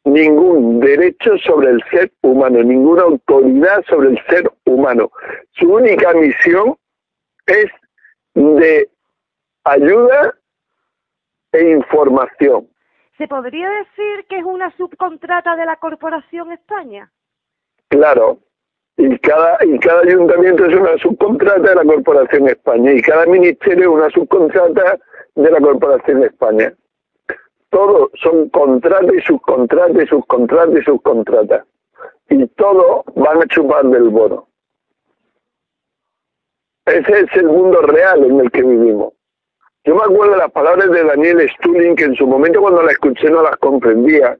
Ningún derecho sobre el ser humano, ninguna autoridad sobre el ser humano. Su única misión es de ayuda e información. ¿Se podría decir que es una subcontrata de la Corporación España? Claro, y cada, y cada ayuntamiento es una subcontrata de la Corporación España y cada ministerio es una subcontrata de la Corporación España. Todos son contratas y subcontratas y subcontratas y subcontratas. Y todos van a chupar del bono. Ese es el mundo real en el que vivimos. Yo me acuerdo las palabras de Daniel Stulin, que en su momento cuando la escuché no las comprendía,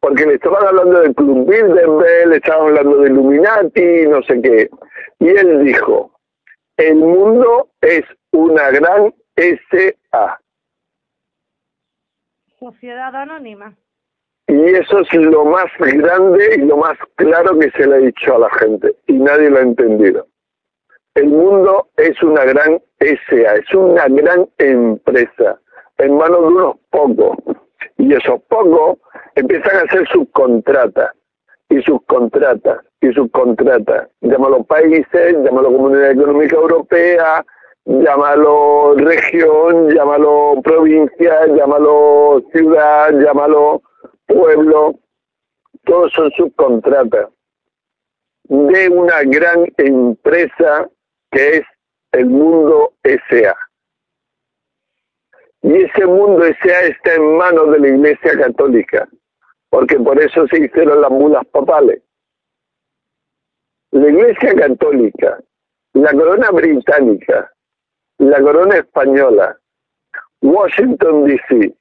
porque le estaban hablando del Club Bilderberg, le estaban hablando de Illuminati, no sé qué. Y él dijo, el mundo es una gran SA. Sociedad Anónima. Y eso es lo más grande y lo más claro que se le ha dicho a la gente. Y nadie lo ha entendido. El mundo es una gran SA, es una gran empresa en manos de unos pocos. Y esos pocos empiezan a hacer subcontratas y subcontratas y subcontratas. Llámalo países, llámalo Comunidad Económica Europea, llámalo región, llámalo provincia, llámalo ciudad, llámalo pueblo. Todos son subcontratas de una gran empresa que es el mundo SA. Y ese mundo SA está en manos de la Iglesia Católica, porque por eso se hicieron las mulas papales. La Iglesia Católica, la corona británica, la corona española, Washington DC,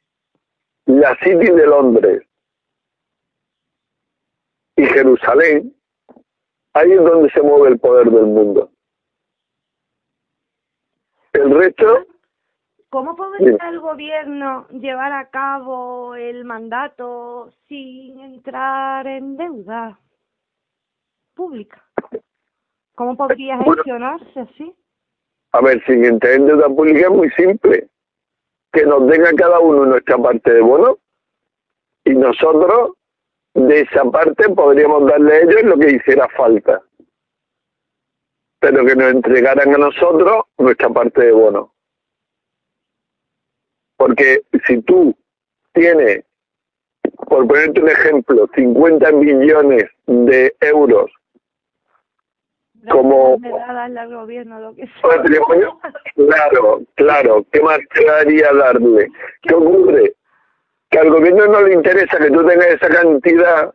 la City de Londres y Jerusalén, ahí es donde se mueve el poder del mundo. El resto, ¿Cómo podría el gobierno llevar a cabo el mandato sin entrar en deuda pública? ¿Cómo podría gestionarse así? A ver, sin entrar en deuda pública es muy simple. Que nos den a cada uno nuestra parte de bono y nosotros de esa parte podríamos darle a ellos lo que hiciera falta. Pero que nos entregaran a nosotros nuestra parte de bono. Porque si tú tienes por ponerte un ejemplo, 50 millones de euros como al gobierno, lo que patrimonio, claro, claro, ¿qué más quedaría darle? ¿Qué ocurre? Que al gobierno no le interesa que tú tengas esa cantidad,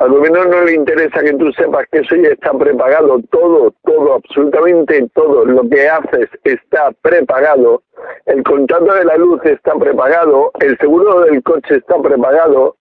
al gobierno no le interesa que tú sepas que eso ya está prepagado, todo, todo, absolutamente todo. Lo que haces está prepagado, el contrato de la luz está prepagado, el seguro del coche está prepagado,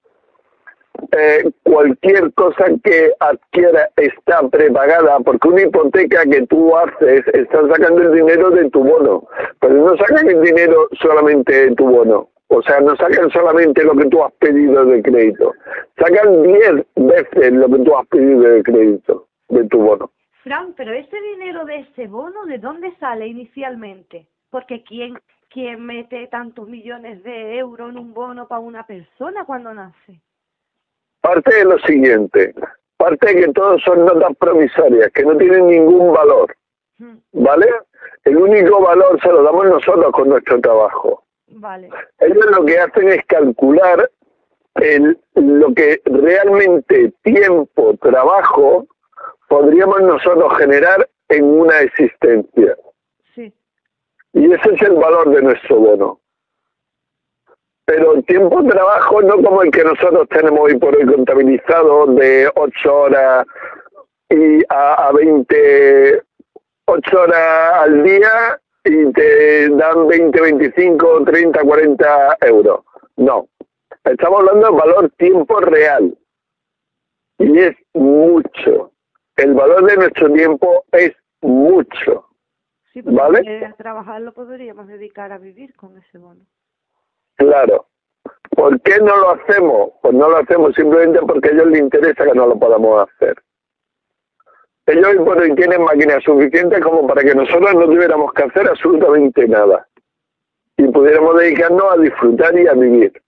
eh, cualquier cosa que adquiera está prepagada, porque una hipoteca que tú haces, estás sacando el dinero de tu bono, pero no sacan el dinero solamente de tu bono. O sea, no sacan solamente lo que tú has pedido de crédito, sacan 10 veces lo que tú has pedido de crédito de tu bono. Fran, pero ese dinero de ese bono, ¿de dónde sale inicialmente? Porque ¿quién, quién mete tantos millones de euros en un bono para una persona cuando nace? Parte de lo siguiente, parte de que todos son notas promisorias, que no tienen ningún valor, ¿vale? El único valor se lo damos nosotros con nuestro trabajo. Vale. Ellos lo que hacen es calcular el, lo que realmente tiempo, trabajo, podríamos nosotros generar en una existencia. Sí. Y ese es el valor de nuestro bono pero el tiempo de trabajo no como el que nosotros tenemos hoy por hoy contabilizado de 8 horas y a, a 20, 8 horas al día y te dan 20, 25, 30, 40 euros. No, estamos hablando de valor tiempo real y es mucho. El valor de nuestro tiempo es mucho. Sí, porque trabajar lo podríamos dedicar a vivir con ese bono. Claro. ¿Por qué no lo hacemos? Pues no lo hacemos simplemente porque a ellos les interesa que no lo podamos hacer. Ellos tienen máquinas suficientes como para que nosotros no tuviéramos que hacer absolutamente nada y pudiéramos dedicarnos a disfrutar y a vivir.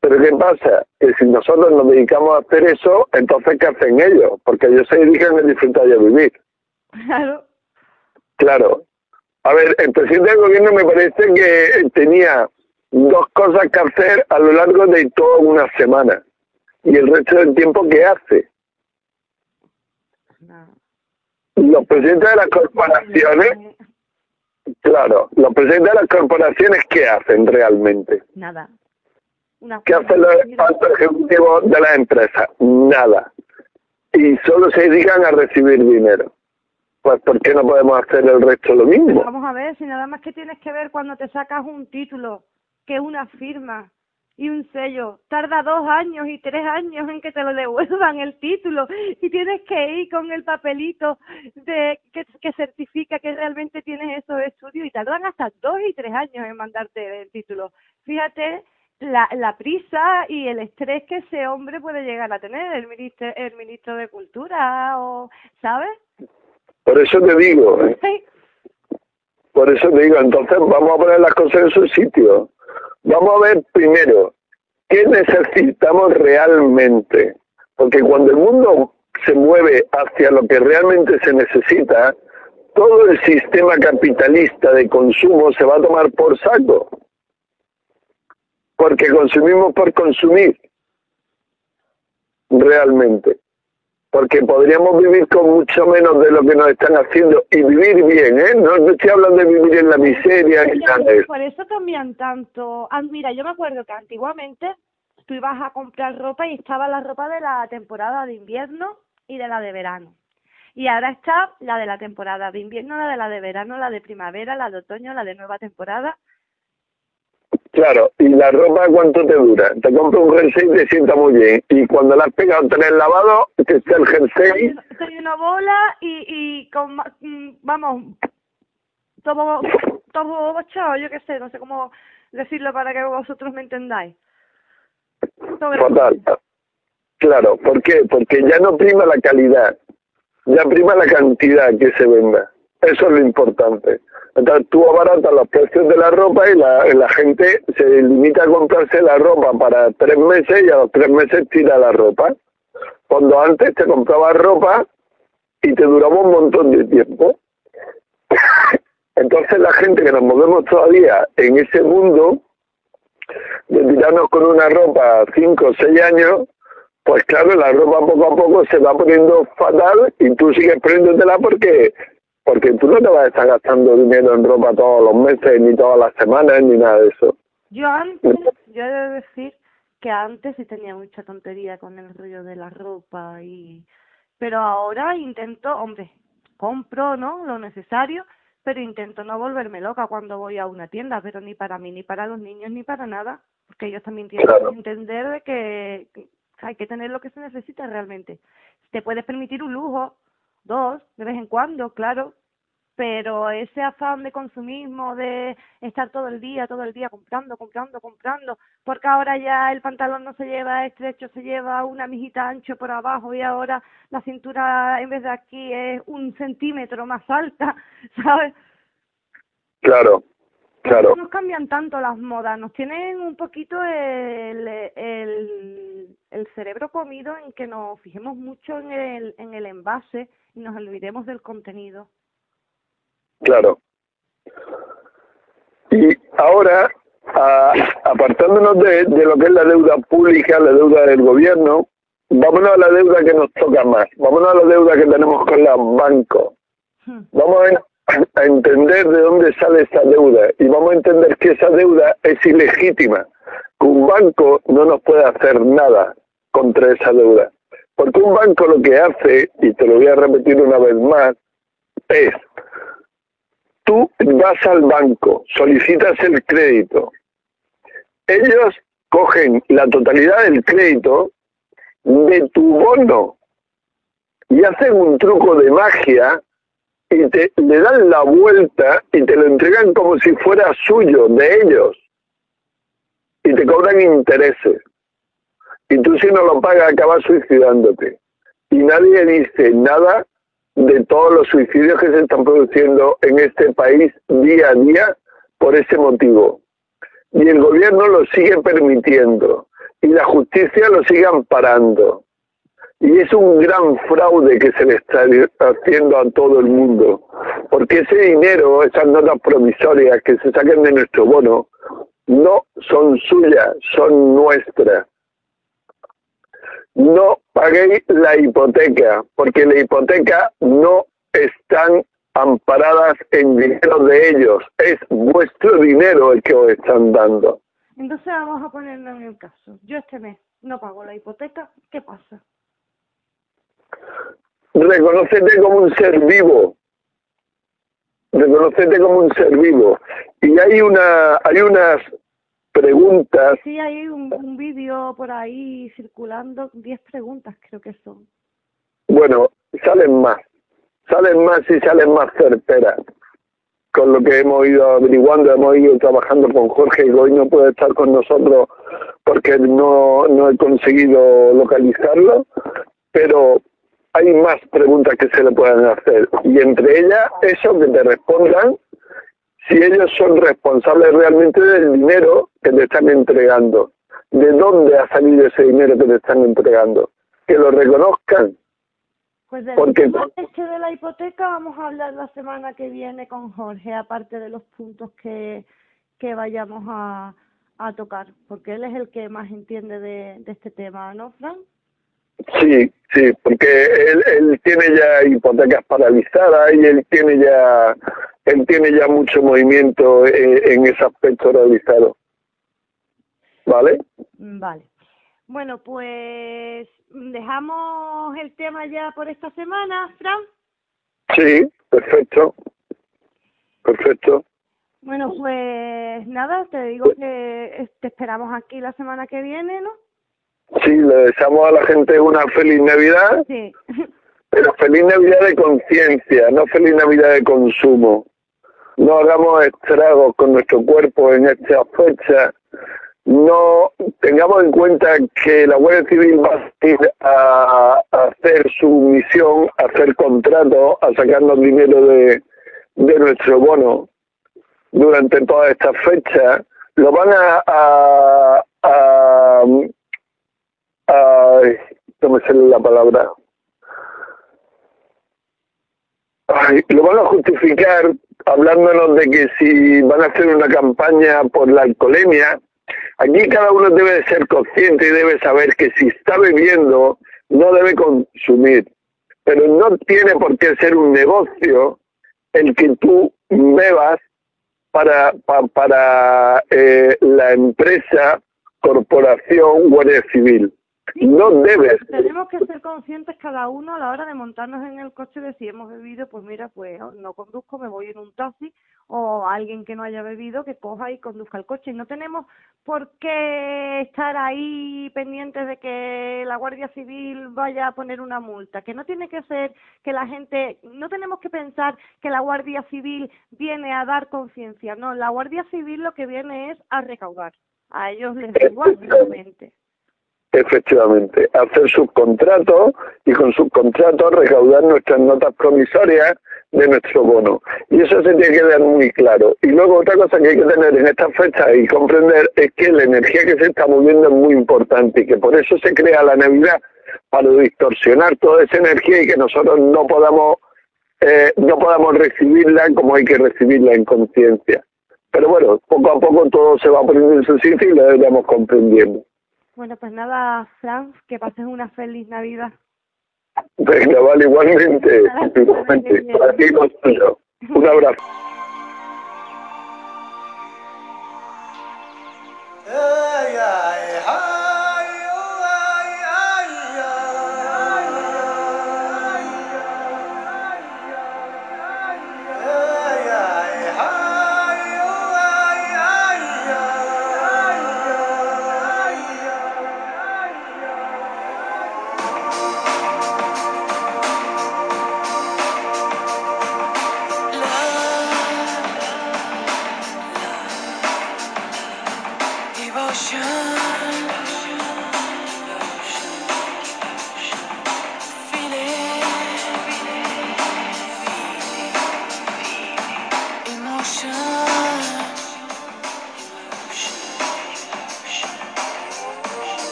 Pero ¿qué pasa? Que si nosotros nos dedicamos a hacer eso, entonces ¿qué hacen ellos? Porque ellos se dedican a disfrutar y a vivir. Claro. Claro. A ver, el presidente del gobierno me parece que tenía dos cosas que hacer a lo largo de toda una semana y el resto del tiempo que hace. Los presidentes de las corporaciones, claro, los presidentes de las corporaciones, ¿qué hacen realmente? Nada. ¿Qué hacen los altos ejecutivos de las empresas? Nada. Y solo se dedican a recibir dinero. Pues ¿por qué no podemos hacer el resto lo mismo? vamos a ver, si nada más que tienes que ver cuando te sacas un título que una firma y un sello tarda dos años y tres años en que te lo devuelvan el título y tienes que ir con el papelito de que, que certifica que realmente tienes esos estudios y tardan hasta dos y tres años en mandarte el título. Fíjate la, la prisa y el estrés que ese hombre puede llegar a tener, el ministro, el ministro de Cultura, o ¿sabes? Por eso te digo, ¿eh? por eso te digo, entonces vamos a poner las cosas en su sitio Vamos a ver primero, ¿qué necesitamos realmente? Porque cuando el mundo se mueve hacia lo que realmente se necesita, todo el sistema capitalista de consumo se va a tomar por saco. Porque consumimos por consumir. Realmente porque podríamos vivir con mucho menos de lo que nos están haciendo y vivir bien, ¿eh? No, estoy hablando de vivir en la miseria ni nada Por eso cambian tanto. Ah, mira, yo me acuerdo que antiguamente tú ibas a comprar ropa y estaba la ropa de la temporada de invierno y de la de verano. Y ahora está la de la temporada de invierno, la de la de verano, la de primavera, la de otoño, la de nueva temporada. Claro, ¿y la ropa cuánto te dura? Te compras un jersey y te sienta muy bien. Y cuando la has pegado tres lavado, que está el jersey... Soy una bola y, y con... Mm, vamos, todo, todo bochado, yo qué sé, no sé cómo decirlo para que vosotros me entendáis. Total. Claro, ¿por qué? Porque ya no prima la calidad, ya prima la cantidad que se venda. Eso es lo importante. Entonces tú abaratas los precios de la ropa y la, la gente se limita a comprarse la ropa para tres meses y a los tres meses tira la ropa. Cuando antes te comprabas ropa y te duraba un montón de tiempo. Entonces la gente que nos movemos todavía en ese mundo de tirarnos con una ropa cinco o seis años, pues claro, la ropa poco a poco se va poniendo fatal y tú sigues poniéndotela porque porque tú no te vas a estar gastando dinero en ropa todos los meses, ni todas las semanas, ni nada de eso. Yo antes, yo he de decir que antes sí tenía mucha tontería con el rollo de la ropa y pero ahora intento, hombre, compro, ¿no? Lo necesario, pero intento no volverme loca cuando voy a una tienda, pero ni para mí, ni para los niños, ni para nada, porque ellos también tienen que entender de que hay que tener lo que se necesita realmente. Te puedes permitir un lujo, dos, de vez en cuando, claro, pero ese afán de consumismo, de estar todo el día, todo el día comprando, comprando, comprando, porque ahora ya el pantalón no se lleva estrecho, se lleva una mijita ancho por abajo y ahora la cintura en vez de aquí es un centímetro más alta, ¿sabes? Claro, claro. No nos cambian tanto las modas, nos tienen un poquito el, el, el cerebro comido en que nos fijemos mucho en el, en el envase y nos olvidemos del contenido. Claro. Y ahora, apartándonos de, de lo que es la deuda pública, la deuda del gobierno, vámonos a la deuda que nos toca más, vámonos a la deuda que tenemos con los bancos. Hmm. Vamos a, a, entender de dónde sale esa deuda y vamos a entender que esa deuda es ilegítima, que un banco no nos puede hacer nada contra esa deuda. Porque un banco lo que hace, y te lo voy a repetir una vez más, es Tú vas al banco, solicitas el crédito. Ellos cogen la totalidad del crédito de tu bono y hacen un truco de magia y te le dan la vuelta y te lo entregan como si fuera suyo, de ellos. Y te cobran intereses. Y tú si no lo pagas acabas suicidándote. Y nadie dice nada de todos los suicidios que se están produciendo en este país día a día por ese motivo. Y el gobierno lo sigue permitiendo y la justicia lo sigue amparando. Y es un gran fraude que se le está haciendo a todo el mundo, porque ese dinero, esas notas promisorias que se saquen de nuestro bono, no son suyas, son nuestras no paguéis la hipoteca, porque la hipoteca no están amparadas en dinero de ellos, es vuestro dinero el que os están dando. Entonces vamos a ponerlo en el caso. Yo este mes no pago la hipoteca, ¿qué pasa? Reconocete como un ser vivo. Reconocete como un ser vivo. Y hay una hay unas preguntas. Sí, hay un, vídeo por ahí circulando, 10 preguntas creo que son. Bueno, salen más, salen más y salen más certeras. Con lo que hemos ido averiguando, hemos ido trabajando con Jorge y hoy no puede estar con nosotros porque no, no he conseguido localizarlo, pero hay más preguntas que se le pueden hacer. Y entre ellas, eso que te respondan si ellos son responsables realmente del dinero que te están entregando. ¿De dónde ha salido ese dinero que te están entregando? Que lo reconozcan. Pues del Porque... de la hipoteca vamos a hablar la semana que viene con Jorge, aparte de los puntos que, que vayamos a, a tocar, porque él es el que más entiende de, de este tema, ¿no, Fran? Sí, sí, porque él, él tiene ya hipotecas paralizadas y él tiene ya él tiene ya mucho movimiento eh, en, ese aspecto realizado. ¿Vale? Vale. Bueno, pues dejamos el tema ya por esta semana, Fran. Sí, perfecto. Perfecto. Bueno, pues nada, te digo que te esperamos aquí la semana que viene, ¿no? Sí, le deseamos a la gente una feliz Navidad. Sí. Pero feliz Navidad de conciencia, no feliz Navidad de consumo no hagamos estragos con nuestro cuerpo en esta fecha, no tengamos en cuenta que la Guardia Civil va a ir a, hacer su misión, a hacer contratos, a sacarnos dinero de, de nuestro bono durante toda esta fecha, lo van a, a, a, a no me sale la palabra, lo van a justificar hablándonos de que si van a hacer una campaña por la alcoholemia, Aquí cada uno debe ser consciente y debe saber que si está bebiendo, no debe consumir. Pero no tiene por qué ser un negocio el que tú bebas para, para, eh, la empresa, corporación, guardia civil no debes. Tenemos que ser conscientes cada uno a la hora de montarnos en el coche de si hemos bebido, pues mira, pues no conduzco, me voy en un taxi o alguien que no haya bebido que coja y conduzca el coche. Y no tenemos por qué estar ahí pendientes de que la Guardia Civil vaya a poner una multa, que no tiene que ser que la gente, no tenemos que pensar que la Guardia Civil viene a dar conciencia, no, la Guardia Civil lo que viene es a recaudar. A ellos les da igual, realmente. Efectivamente, hacer subcontratos y con subcontratos recaudar nuestras notas promisorias de nuestro bono. Y eso se tiene que dar muy claro. Y luego otra cosa que hay que tener en esta fecha y comprender es que la energía que se está moviendo es muy importante y que por eso se crea la Navidad para distorsionar toda esa energía y que nosotros no podamos eh, no podamos recibirla como hay que recibirla en conciencia. Pero bueno, poco a poco todo se va poniendo en su sitio y lo deberíamos comprendiendo. Bueno, pues nada, Franz, que pases una feliz Navidad. Venga, vale, igualmente. igualmente. Para ti, Un abrazo.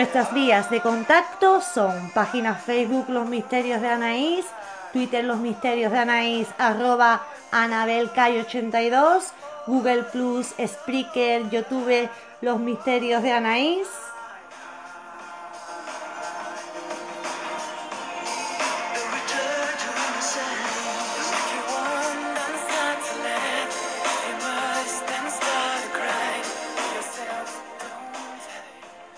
Nuestras vías de contacto son página Facebook Los Misterios de Anaís, Twitter Los Misterios de Anaís, arroba AnabelCay82, Google Plus, Spreaker, YouTube Los Misterios de Anaís.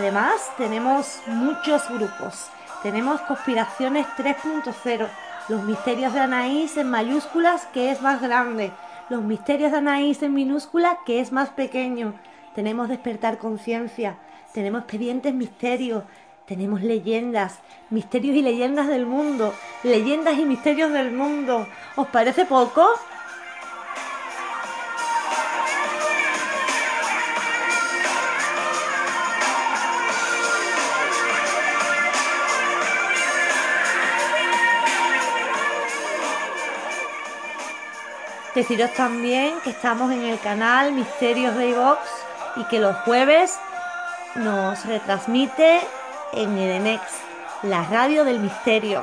Además, tenemos muchos grupos. Tenemos Conspiraciones 3.0, Los Misterios de Anaís en mayúsculas, que es más grande. Los Misterios de Anaís en minúscula, que es más pequeño. Tenemos Despertar Conciencia. Tenemos Expedientes Misterios. Tenemos leyendas, misterios y leyendas del mundo. Leyendas y misterios del mundo. ¿Os parece poco? Deciros también que estamos en el canal Misterios de iVox y que los jueves nos retransmite en Edenex, la radio del misterio.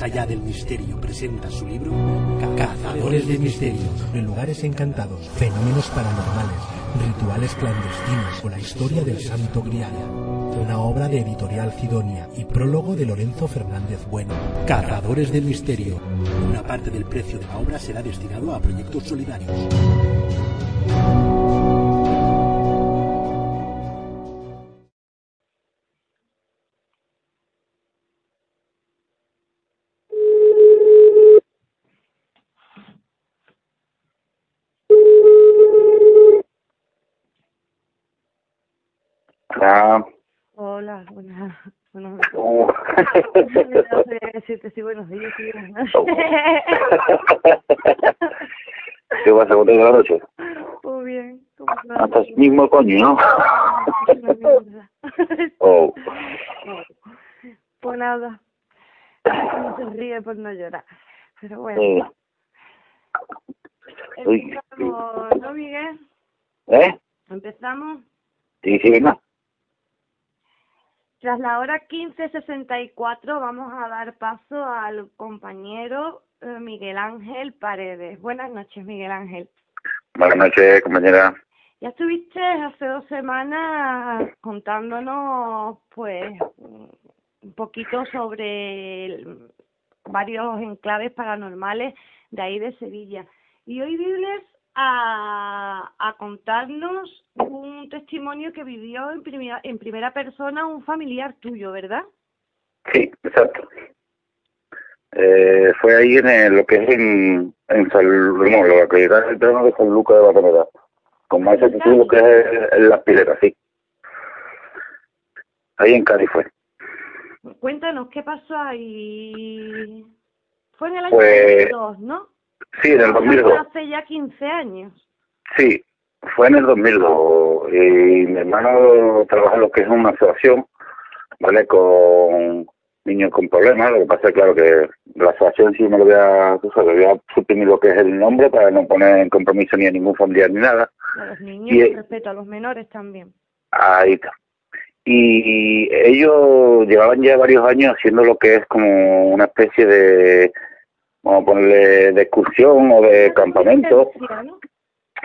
Allá del misterio presenta su libro Cazadores de Misterio, en lugares encantados, fenómenos paranormales, rituales clandestinos o la historia del Santo Grial. Una obra de editorial Cidonia y prólogo de Lorenzo Fernández Bueno. Cazadores de Misterio. Una parte del precio de la obra será destinado a proyectos solidarios. Decirte sí, buenos días. Sí, buenas oh. ¿Qué vas a contar de la noche? Muy bien. Hasta el mismo coño, ¿no? oh. Pues nada. No se ríe por no llorar. Pero bueno. Empezamos, ¿no, Miguel? ¿Eh? ¿Empezamos? Sí, sí, venga. Tras la hora 15.64 vamos a dar paso al compañero eh, Miguel Ángel Paredes. Buenas noches, Miguel Ángel. Buenas noches, compañera. Ya estuviste hace dos semanas contándonos, pues, un poquito sobre varios enclaves paranormales de ahí de Sevilla. Y hoy vienes a, contarnos un testimonio que vivió en primera, en primera persona un familiar tuyo, ¿verdad? Sí, exacto. Eh, fue ahí en lo que es en, en San, no, lo que era el terreno de San Lucas de Bacanera, con más exactitud lo que es en Las Pileras, sí. Ahí en Cádiz fue. Cuéntanos, ¿qué pasó ahí? Fue en el año pues, 2002, ¿no? Sí, en el 2002. Hace ya 15 años. Sí, fue en el 2002. Y mi hermano trabaja en lo que es una asociación, ¿vale? Con niños con problemas. Lo que pasa es, claro, que la asociación sí me lo voy a, voy a suprimir lo que es el nombre para no poner en compromiso ni a ningún familiar ni nada. A los niños y, respeto a los menores también. Ahí está. Y ellos llevaban ya varios años haciendo lo que es como una especie de vamos a ponerle de excursión o de campamento.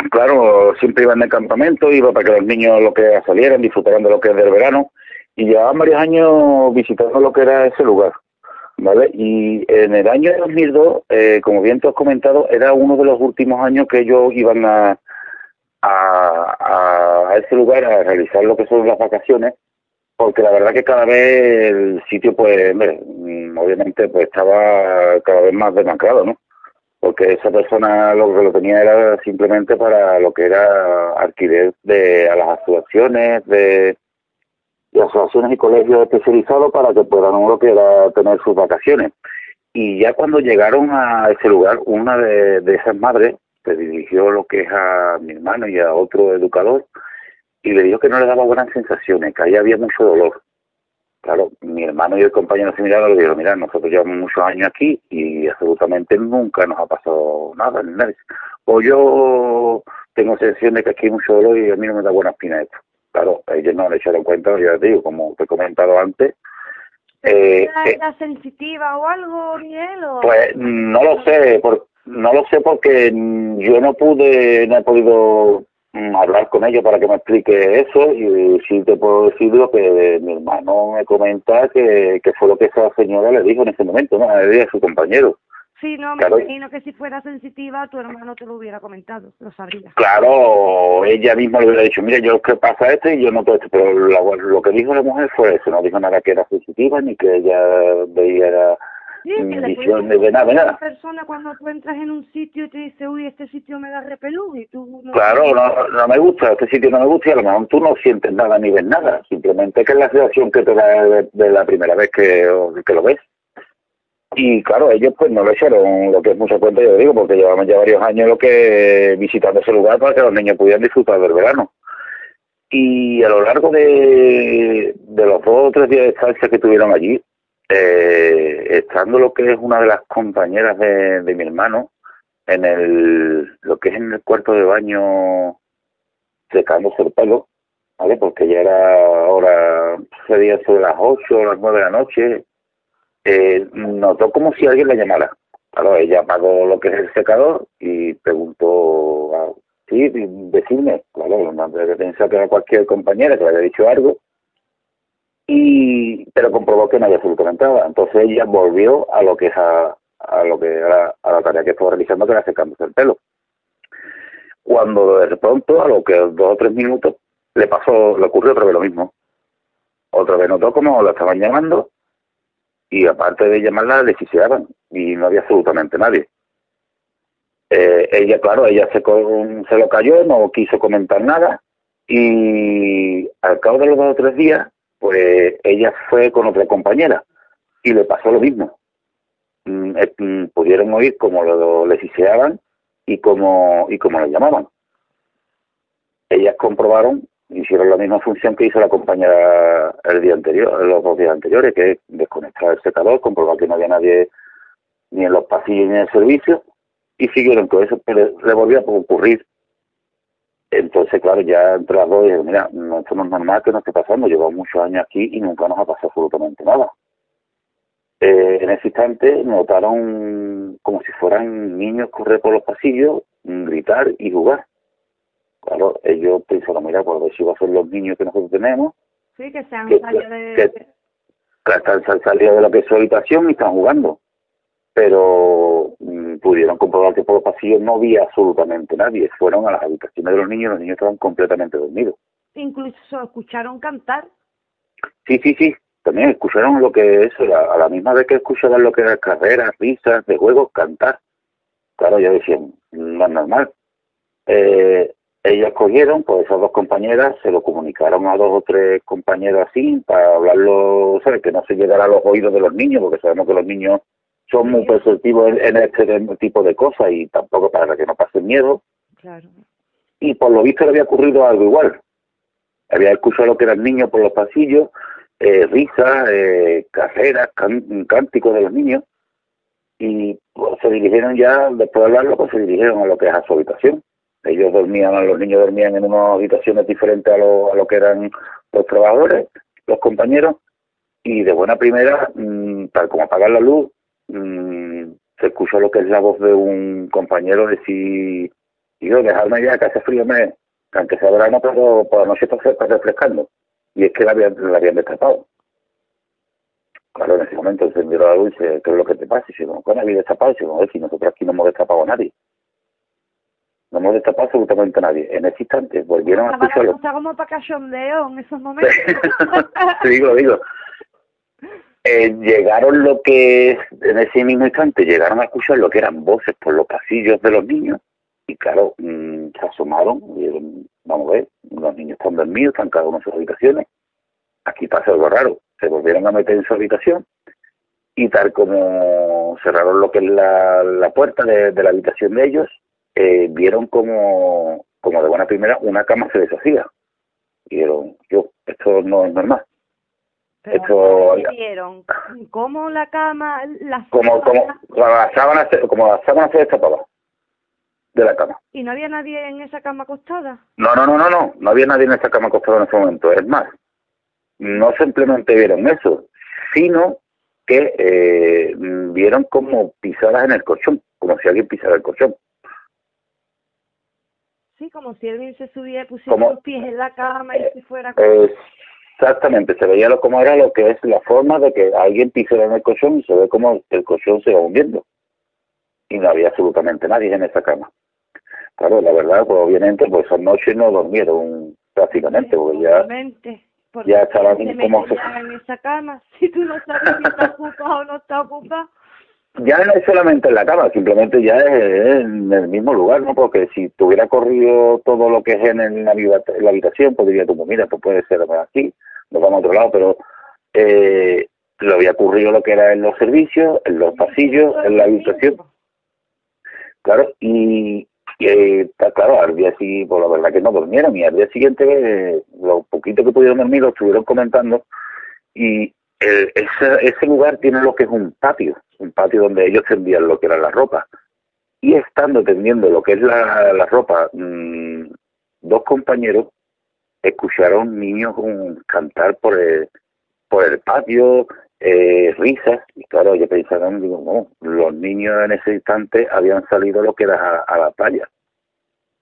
Claro, siempre iban de campamento, iba para que los niños lo que salieran, disfrutaran de lo que es del verano, y llevaban varios años visitando lo que era ese lugar. ¿Vale? Y en el año 2002, eh, como bien te has comentado, era uno de los últimos años que ellos iban a, a, a ese lugar a realizar lo que son las vacaciones porque la verdad que cada vez el sitio, pues, mm, obviamente, pues estaba cada vez más demacrado, ¿no? Porque esa persona lo que lo tenía era simplemente para lo que era alquiler de a las asociaciones, de, asociaciones y colegios especializados para que puedan uno que era tener sus vacaciones. Y ya cuando llegaron a ese lugar, una de, de esas madres se dirigió lo que es a mi hermano y a otro educador, y le dijo que no le daba buenas sensaciones, que ahí había mucho dolor. Claro, mi hermano y el compañero se miraron y le dijeron, mira, nosotros llevamos muchos años aquí y absolutamente nunca nos ha pasado nada. O yo tengo sensación de que aquí hay mucho dolor y a mí no me da buena espina esto. Claro, ellos no le echaron cuenta, ya te digo, como te he comentado antes. Eh, ¿Era eh, sensitiva o algo, Miguel? O... Pues no lo sé, por, no lo sé porque yo no pude, no he podido hablar con ellos para que me explique eso y sí te puedo decir lo que mi hermano me comenta que, que fue lo que esa señora le dijo en ese momento, ¿no? A su compañero. Sí, no, me Claro. imagino que si fuera sensitiva, tu hermano te lo hubiera comentado, lo sabría. Claro, ella misma le hubiera dicho, mira, yo qué pasa esto y yo noto esto, pero la- lo que dijo la mujer fue eso, no dijo nada que era sensitiva ni que ella veía era Sí, que le puedes de nada, a una persona cuando tú entras en un sitio y te dice, uy, este sitio me da repelús y tú no... Claro, no, no me gusta, este sitio no me gusta y a lo mejor tú no sientes nada ni ves nada, simplemente que es la sensación que te da de, de la primera vez que, que lo ves. Y claro, ellos pues no le echaron lo que es mucha cuenta, yo digo, porque llevamos ya varios años lo que visitando ese lugar para que los niños pudieran disfrutar del verano. Y a lo largo de, de los dos o tres días de estancia que tuvieron allí, eh, estando lo que es una de las compañeras de, mi hermano, en el lo que es en el cuarto de baño secándose el pelo, ¿vale? Porque ya era ahora, sería sobre las 8 o las 9 de la noche, eh, notó como si alguien la llamara. Claro, ella apagó lo que es el secador y preguntó, ah, sí, decirme, claro, no pensaba que era cualquier compañera que le había dicho algo, y pero comprobó que no había absolutamente nada. Entonces ella volvió a lo que es a, a lo que era a la tarea que estaba realizando, que era secándose el pelo. Cuando de pronto, a lo que dos o tres minutos, le pasó, le ocurrió otra vez lo mismo. Otra vez notó como la estaban llamando y aparte de llamarla le chiseaban y no había absolutamente nadie. Eh, ella, claro, ella se, se lo cayó, no quiso comentar nada y al cabo de los dos o tres días, pues ella fue con otra compañera y le pasó lo mismo. Mm, mm, pudieron oír cómo lo, le siseaban y cómo, y cómo le llamaban. Ellas comprobaron, hicieron la misma función que hizo la compañera el día anterior, los dos días anteriores, que es desconectar el secador, comprobar que no había nadie ni en los pasillos ni en el servicio, y siguieron con eso, pero le volvió a ocurrir. Entonces, claro, ya entre las dos, dije, mira, no, esto no es normal que nos esté pasando, llevamos muchos años aquí y nunca nos ha pasado absolutamente nada. Eh, en ese instante notaron como si fueran niños correr por los pasillos, gritar y jugar. Claro, ellos pensaron, mira, pues a ver si va a ser los niños que nosotros tenemos, Sí, que se han que- salido de... que- que están salido de lo que es su habitación y están jugando. Pero mm, pudieron comprobar que por los pasillos no había absolutamente nadie. Fueron a las habitaciones de los niños y los niños estaban completamente dormidos. Incluso escucharon cantar. Sí, sí, sí. También escucharon lo que es, a la misma vez que escuchaban lo que eran carreras, risas, de juegos, cantar. Claro, yo decía, no es normal. Eh, ellas cogieron, pues esas dos compañeras se lo comunicaron a dos o tres compañeros así, para hablarlo, ¿sabes? Que no se llegara a los oídos de los niños, porque sabemos que los niños son muy perceptivos en, en este tipo de cosas y tampoco para que no pasen miedo. Claro. Y por lo visto le había ocurrido algo igual. Había escuchado lo que eran niños por los pasillos, eh, risas, eh, carreras, can- cánticos de los niños, y pues, se dirigieron ya, después de hablarlo, pues se dirigieron a lo que es a su habitación. Ellos dormían, los niños dormían en unas habitaciones diferentes a lo, a lo que eran los trabajadores, los compañeros, y de buena primera, mm, tal como apagar la luz, mm, se escuchó lo que es la voz de un compañero decir, yo, dejadme ya que hace frío, me, que aunque sea verano, pero por la noche está, está refrescando. Y es que la habían, la habían destapado. Claro, en ese momento encendió la luz y dice, ¿qué es lo que te pasa? Y dice, ¿cómo había destapado? Y dice, no, si nosotros aquí no hemos destapado a nadie. No hemos destapado absolutamente a nadie. En ese instante volvieron a escucharlo. cosa como para cachondeo en esos momentos. Te digo, digo. Eh, llegaron lo que, en ese mismo instante, llegaron a escuchar lo que eran voces por los pasillos de los niños. Y claro, mm, se asomaron y vamos a ver, los niños están dormidos, están cada uno en sus habitaciones. Aquí pasa algo raro. Se volvieron a meter en su habitación y tal como cerraron lo que es la, la puerta de, de la habitación de ellos, eh, vieron como, como de buena primera una cama se deshacía. Y dijeron, yo, esto no es normal. Pero. ¿Cómo la cama, las como, sábanas? como la sábana se, como la sábana se destapaba de la cama. ¿Y no había nadie en esa cama acostada? No, no, no, no, no, no había nadie en esa cama acostado en ese momento. Es más, no simplemente vieron eso, sino que eh, vieron como pisadas en el colchón, como si alguien pisara el colchón. Sí, como si alguien se subiera, pusiera Como- los pies en la cama y se fuera... Eh, exactamente, se veía lo como era lo que es la forma de que alguien pisara en el colchón y se ve como el colchón se va hundiendo. y no había absolutamente nadie en esa cama. Claro, la verdad, pues obviamente, pues esa noche no durmieron prácticamente, porque ya, ya estaban como... Se... en esa cama, si tú no sabes si está ocupado o no está ocupado ya no es solamente en la cama, simplemente ya es en el mismo lugar, ¿no? Porque si tuviera corrido todo lo que es en, la, habitación, podría tú, mira, pues puede ser aquí, nos vamos a otro lado, pero eh, lo había ocurrido lo que era en los servicios, en los pasillos, en la habitación. Claro, y, está claro, al día siguiente, pues la verdad que no durmieron, y al día siguiente, eh, lo poquito que pudieron dormir lo estuvieron comentando, y ese, ese lugar tiene lo que es un patio, un patio donde ellos tendían lo que era la ropa. Y estando tendiendo lo que es la, la ropa, mmm, dos compañeros escucharon niños cantar por el, por el patio, eh, risas, y claro, yo pensaron, digo, no, los niños en ese instante habían salido lo que era a, la playa.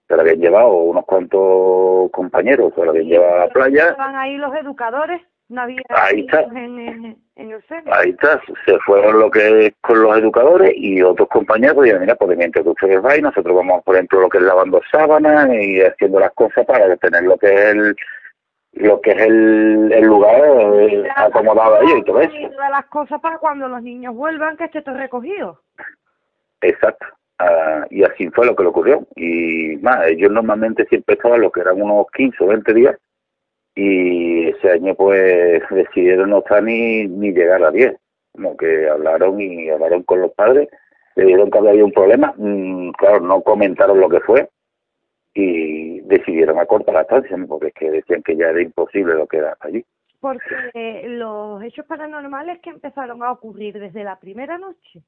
Se lo habían llevado unos cuantos compañeros, se lo habían llevado a la playa. ¿Estaban ahí los educadores? ahí está. En, Ahí está, se fueron lo que con los educadores y otros compañeros y mira, pues mientras que ustedes vayan, nosotros vamos, por ejemplo, lo que es lavando sábanas y haciendo las cosas para tener lo que es el lo que es el, el lugar eh, acomodado ahí y todo eso. Y las cosas para cuando los niños vuelvan que esté todo recogido. Exacto. Ah, y así fue lo que le ocurrió. Y más, ellos normalmente siempre estaban lo que eran unos 15 o 20 días y ese año pues decidieron no estar ni, ni llegar a 10, como que hablaron y hablaron con los padres, le dijeron que había un problema, mm, claro, no comentaron lo que fue y decidieron acortar la estancia, porque es que decían que ya era imposible lo que era allí. Porque los hechos paranormales que empezaron a ocurrir desde la primera noche.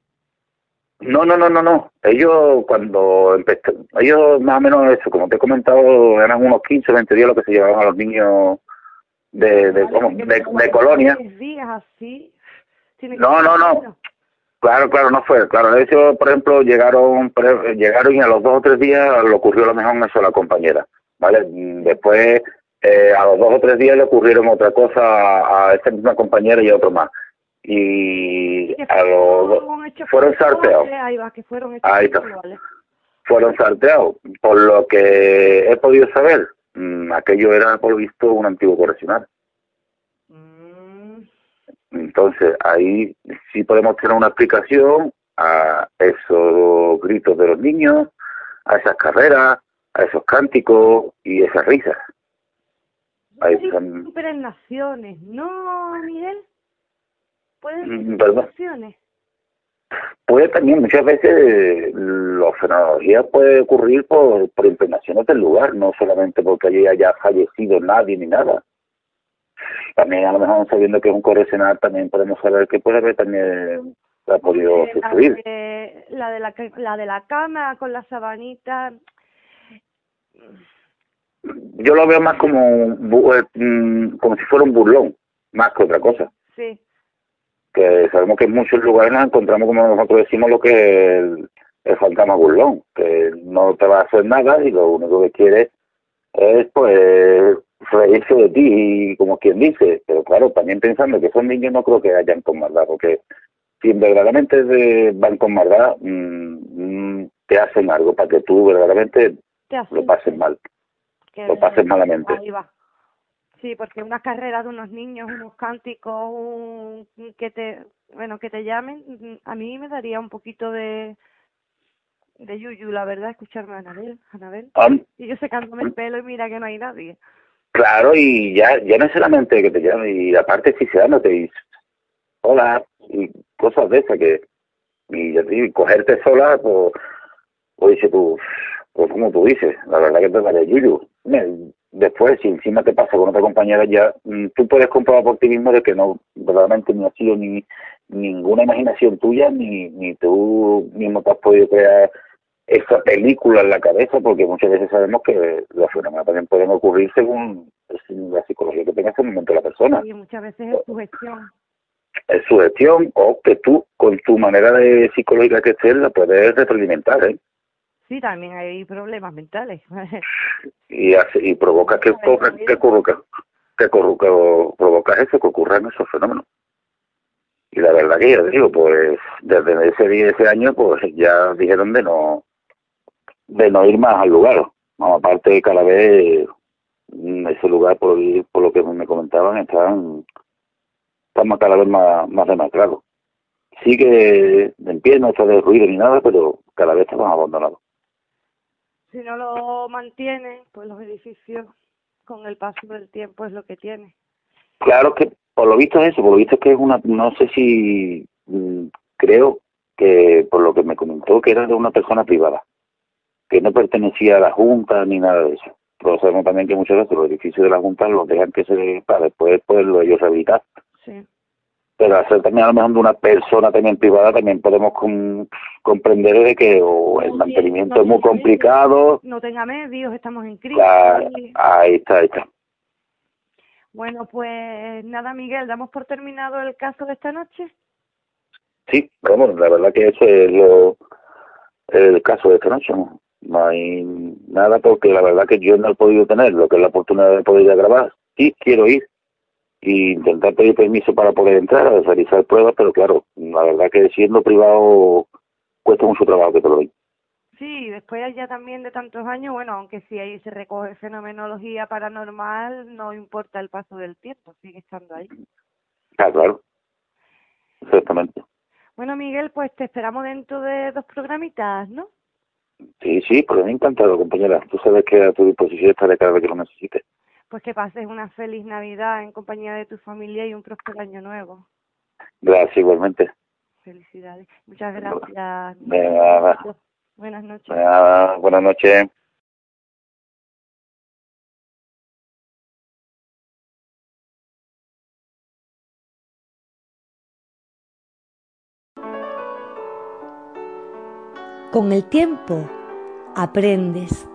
No, no, no, no, no. Ellos cuando empezaron, ellos más o menos eso, como te he comentado, eran unos 15 o 20 días lo que se llevaban a los niños de, de, de, colonia. No, no, no. Claro, claro, no fue. Claro, ellos, por ejemplo, llegaron llegaron y a los dos o tres días le ocurrió lo mejor eso a la compañera. ¿Vale? Después, eh, a los dos o tres días le ocurrieron otra cosa a, a esta misma compañera y a otro más y a los fueron sorteados. Ahí está. Fueron sorteados. Por lo que he podido saber, mm, aquello era por visto un antiguo correccional. Mm. Entonces, ahí sí podemos tener una explicación a esos gritos de los niños, a esas carreras, a esos cánticos y esas risas. Ahí son... naciones, ¿no, Miguel? Mm, puede también, muchas veces la fenología puede ocurrir por, por impregnaciones del lugar, no solamente porque allí haya fallecido nadie ni nada. También a lo mejor sabiendo que es un correccional también podemos saber que puede haber también ha podido suceder. La de, la, la de la cama con la sabanita. Yo lo veo más como, eh, mm, como si fuera un burlón, más que otra cosa. Sí que sabemos que en muchos lugares nos encontramos, como nosotros decimos, lo que el, el fantasma burlón, que no te va a hacer nada y lo único que quiere es, pues, reírse de ti, como quien dice. Pero claro, también pensando que son niños no creo que hayan con maldad, porque si verdaderamente van con maldad, mm, mm, te hacen algo para que tú verdaderamente lo pases mal. lo pases malamente. Sí, porque una carrera de unos niños, unos cánticos, un, que te, bueno, que te llamen, a mí me daría un poquito de, de yuyu, la verdad, escucharme a Anabel, Anabel. y yo secándome el pelo y mira que no hay nadie. Claro, y ya, ya no es solamente que te llamen, y aparte suicidándote y hola, y cosas de esas que, y, y cogerte sola, pues, pues tú, pues como tú dices, la verdad que te daría yuyu después, si encima te pasa con otra compañera, ya mm, tú puedes comprobar por ti mismo de que no, verdaderamente ni ha sido ni ninguna imaginación tuya, ni, ni tú mismo te has podido crear esa película en la cabeza, porque muchas veces sabemos que los fenómenos también pueden ocurrir según la psicología que tenga en ese momento la persona. Y muchas veces es sugestión. Es sugestión, o que tú, con tu manera de psicológica que estés, la puedes retroalimentar, ¿eh? Sí, también hay problemas mentales. y hace, y provoca que, ocurra, que, ocurra, que, provoca eso, que ocurran esos fenómenos. y la verdad que ya digo, pues desde ese día, ese año, pues ya dijeron de no de no ir más al lugar. aparte cada vez mm, ese lugar, por, por lo que me comentaban, están, están cada vez más, más demacrados. Sigue en pie, no está de ruido ni nada, pero cada vez está más abandonado. Si no lo mantiene, pues los edificios con el paso del tiempo es lo que tiene. Claro que por lo visto es eso, por lo visto es que es una, no sé si mm, creo que por lo que me comentó que era de una persona privada, que no pertenecía a la Junta ni nada de eso. Pero sabemos también que muchas veces los edificios de la Junta los dejan que se para después poderlo ellos rehabilitar. Sí. Pero hacer también a lo mejor de una persona también privada también podemos comprender de que el mantenimiento es muy complicado. no tenga medios, estamos en crisis. ahí está, ahí está. Bueno, pues nada, Miguel, damos por terminado el caso de esta noche. Sí, vamos, la verdad que ese es lo, el caso de esta noche. ¿no? hay nada porque la verdad que yo no he podido tener lo que es la oportunidad de poder ir a grabar. Sí, quiero ir y intentar pedir permiso para poder entrar a realizar pruebas, pero claro, la verdad que siendo privado cuesta mucho trabajo que te lo den. Sí, después ya también de tantos años, bueno, aunque si ahí se recoge fenomenología paranormal, no importa el paso del tiempo, sigue estando ahí. Ah, claro. Exactamente. Bueno, Miguel, pues te esperamos dentro de dos programitas, ¿no? Sí, sí, pues me encantado, compañera. Tú sabes que a tu disposición estaré cada vez que lo necesites. Pues que pases una feliz Navidad en compañía de tu familia y un próspero año nuevo. Gracias, igualmente. Felicidades. Muchas gracias. Buenas noches. buenas noches. Con el tiempo aprendes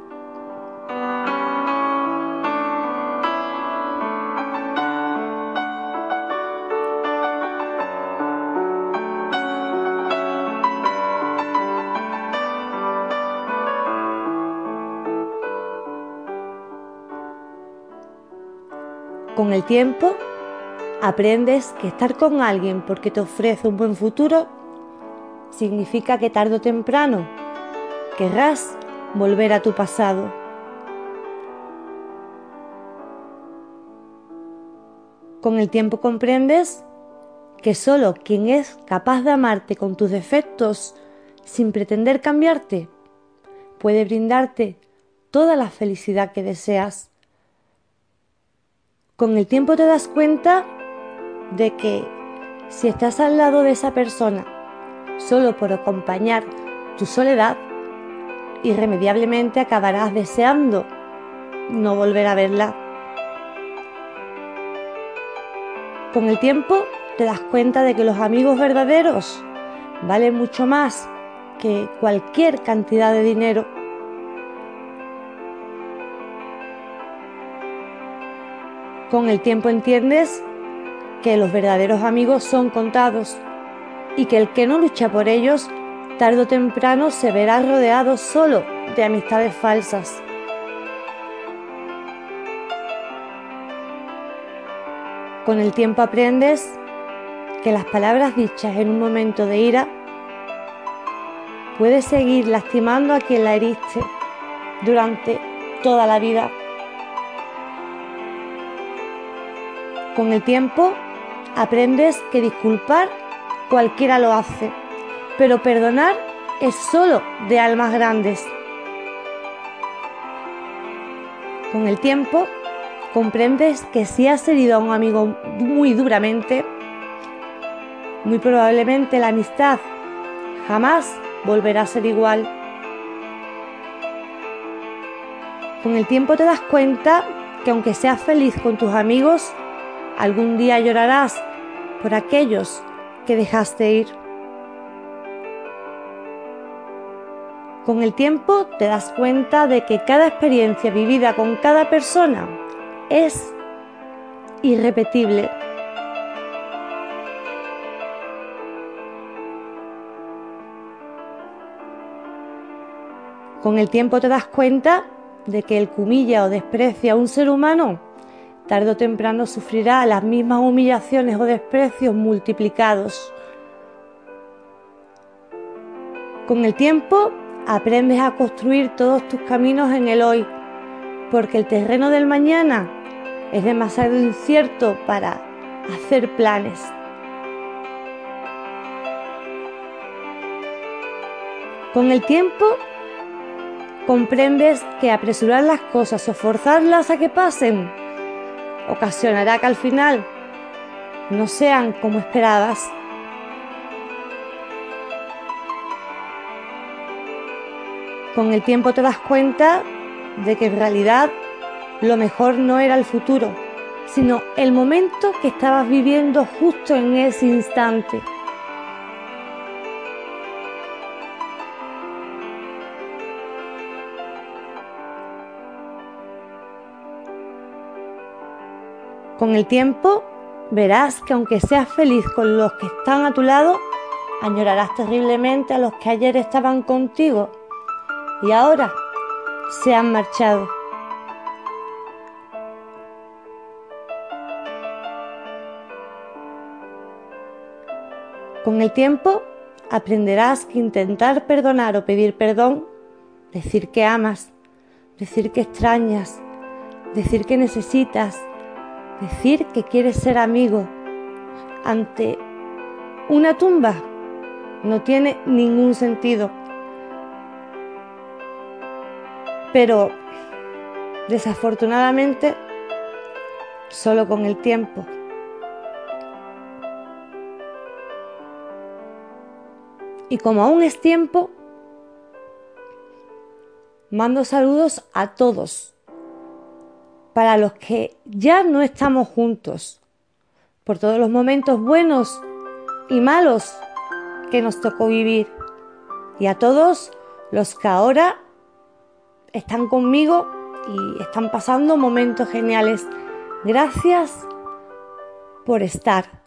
Con el tiempo aprendes que estar con alguien porque te ofrece un buen futuro significa que tarde o temprano querrás volver a tu pasado. Con el tiempo comprendes que solo quien es capaz de amarte con tus defectos sin pretender cambiarte puede brindarte toda la felicidad que deseas con el tiempo te das cuenta de que si estás al lado de esa persona solo por acompañar tu soledad, irremediablemente acabarás deseando no volver a verla. Con el tiempo te das cuenta de que los amigos verdaderos valen mucho más que cualquier cantidad de dinero Con el tiempo entiendes que los verdaderos amigos son contados y que el que no lucha por ellos, tarde o temprano se verá rodeado solo de amistades falsas. Con el tiempo aprendes que las palabras dichas en un momento de ira puede seguir lastimando a quien la heriste durante toda la vida. Con el tiempo aprendes que disculpar cualquiera lo hace, pero perdonar es solo de almas grandes. Con el tiempo comprendes que si has herido a un amigo muy duramente, muy probablemente la amistad jamás volverá a ser igual. Con el tiempo te das cuenta que aunque seas feliz con tus amigos, Algún día llorarás por aquellos que dejaste ir. Con el tiempo te das cuenta de que cada experiencia vivida con cada persona es irrepetible. Con el tiempo te das cuenta de que el que humilla o desprecia a un ser humano tarde o temprano sufrirá las mismas humillaciones o desprecios multiplicados. Con el tiempo aprendes a construir todos tus caminos en el hoy, porque el terreno del mañana es demasiado incierto para hacer planes. Con el tiempo comprendes que apresurar las cosas o forzarlas a que pasen ocasionará que al final no sean como esperabas. Con el tiempo te das cuenta de que en realidad lo mejor no era el futuro, sino el momento que estabas viviendo justo en ese instante. Con el tiempo verás que aunque seas feliz con los que están a tu lado, añorarás terriblemente a los que ayer estaban contigo y ahora se han marchado. Con el tiempo aprenderás que intentar perdonar o pedir perdón, decir que amas, decir que extrañas, decir que necesitas, decir que quieres ser amigo ante una tumba no tiene ningún sentido. Pero desafortunadamente, solo con el tiempo. Y como aún es tiempo, mando saludos a todos, para los que ya no estamos juntos, por todos los momentos buenos y malos que nos tocó vivir, y a todos los que ahora están conmigo y están pasando momentos geniales. Gracias por estar.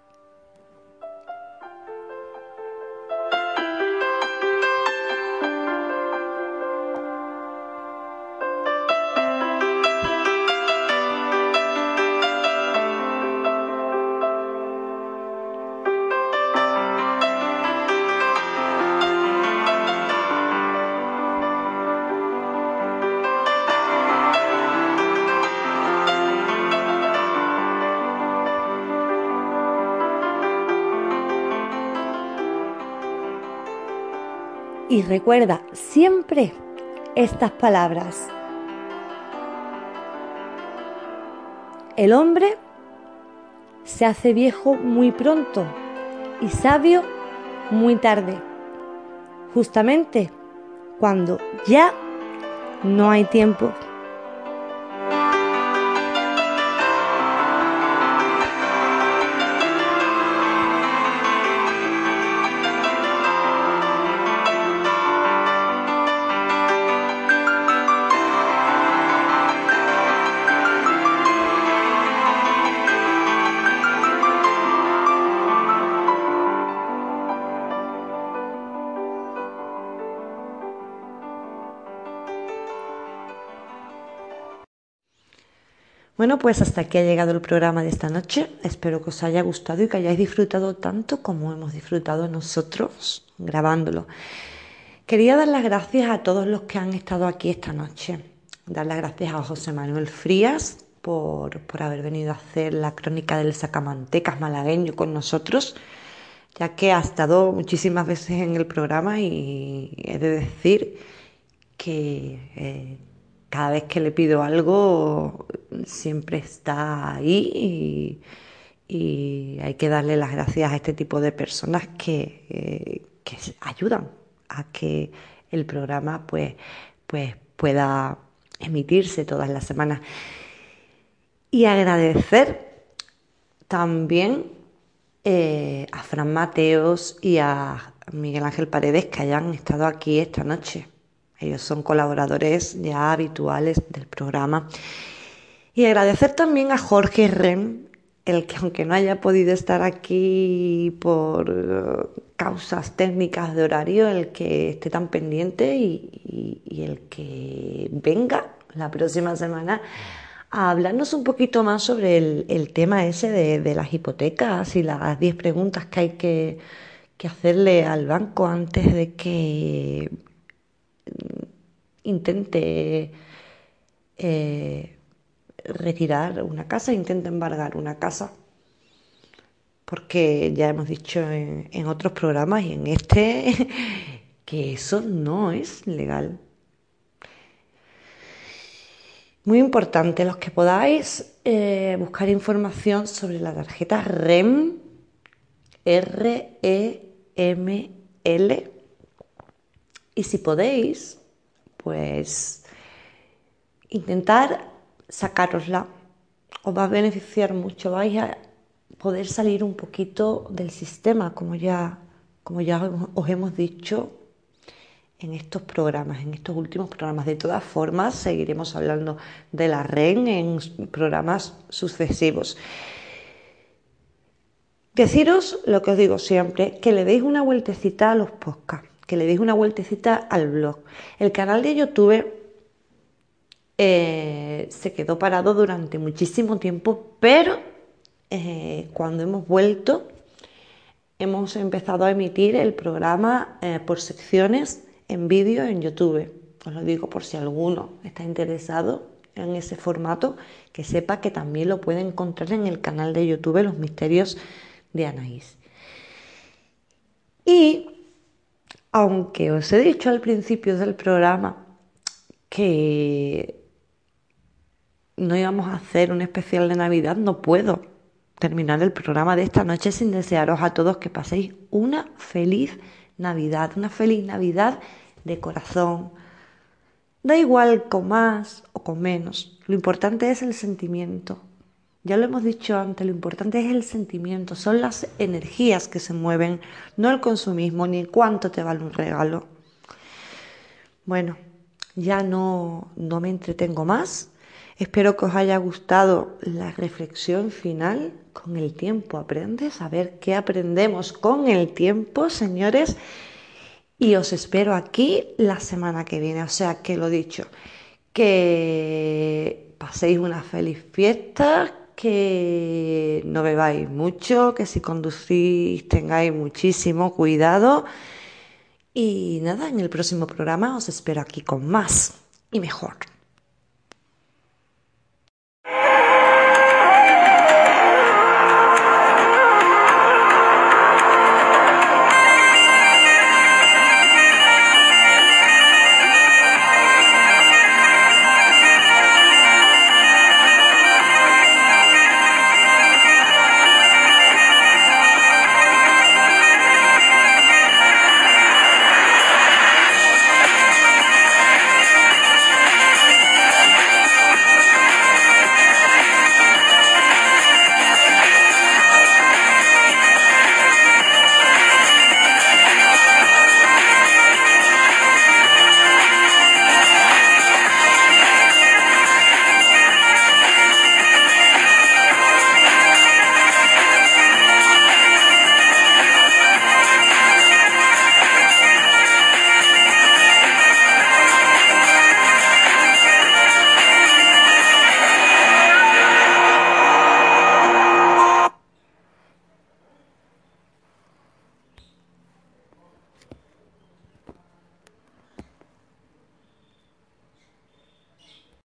Y recuerda siempre estas palabras. El hombre se hace viejo muy pronto y sabio muy tarde, justamente cuando ya no hay tiempo. Pues hasta aquí ha llegado el programa de esta noche. Espero que os haya gustado y que hayáis disfrutado tanto como hemos disfrutado nosotros grabándolo. Quería dar las gracias a todos los que han estado aquí esta noche. Dar las gracias a José Manuel Frías por, por haber venido a hacer la crónica del sacamantecas malagueño con nosotros, ya que ha estado muchísimas veces en el programa y he de decir que... Eh, cada vez que le pido algo siempre está ahí y, hay que darle las gracias a este tipo de personas que, eh, ayudan a que el programa pues, pues pueda emitirse todas las semanas. Y agradecer también eh, a Fran Mateos y a Miguel Ángel Paredes que hayan estado aquí esta noche. Ellos son colaboradores ya habituales del programa. Y agradecer también a Jorge Ren, el que aunque no haya podido estar aquí por eh, causas técnicas de horario, el que esté tan pendiente y, el que venga la próxima semana a hablarnos un poquito más sobre el, tema ese de, las hipotecas y las 10 preguntas que hay que, hacerle al banco antes de que mm, intente eh, retirar una casa, intente embargar una casa. Porque ya hemos dicho en otros programas y en este que eso no es legal. Muy importante, los que podáis eh, buscar información sobre la tarjeta REM, R-E-M-L, y si podéis, pues intentar sacarosla. Os va a beneficiar mucho, vais a poder salir un poquito del sistema, como ya, como ya os hemos dicho en estos programas, en estos últimos programas. De todas formas, seguiremos hablando de la REN en programas sucesivos. Deciros lo que os digo siempre, que le deis una vueltecita a los podcasts, que le deis una vueltecita al blog. El canal de YouTube eh, se quedó parado durante muchísimo tiempo, pero eh, cuando hemos vuelto hemos empezado a emitir el programa eh, por secciones en vídeo en YouTube. Os lo digo por si alguno está interesado en ese formato, que sepa que también lo puede encontrar en el canal de YouTube Los Misterios de Anaís. Y aunque os he dicho al principio del programa que no íbamos a hacer un especial de Navidad, no puedo terminar el programa de esta noche sin desearos a todos que paséis una feliz Navidad, una feliz Navidad de corazón. Da igual con más o con menos, lo importante es el sentimiento. Ya lo hemos dicho antes, lo importante es el sentimiento, son las energías que se mueven, no el consumismo ni cuánto te vale un regalo. Bueno, ya no, no me entretengo más. Espero que os haya gustado la reflexión final. Con el tiempo aprendes, a ver qué aprendemos con el tiempo, señores y os espero aquí la semana que viene. O sea que lo dicho, que paséis una feliz fiesta, que no bebáis mucho, que si conducís tengáis muchísimo cuidado. Y nada, en el próximo programa os espero aquí con más y mejor.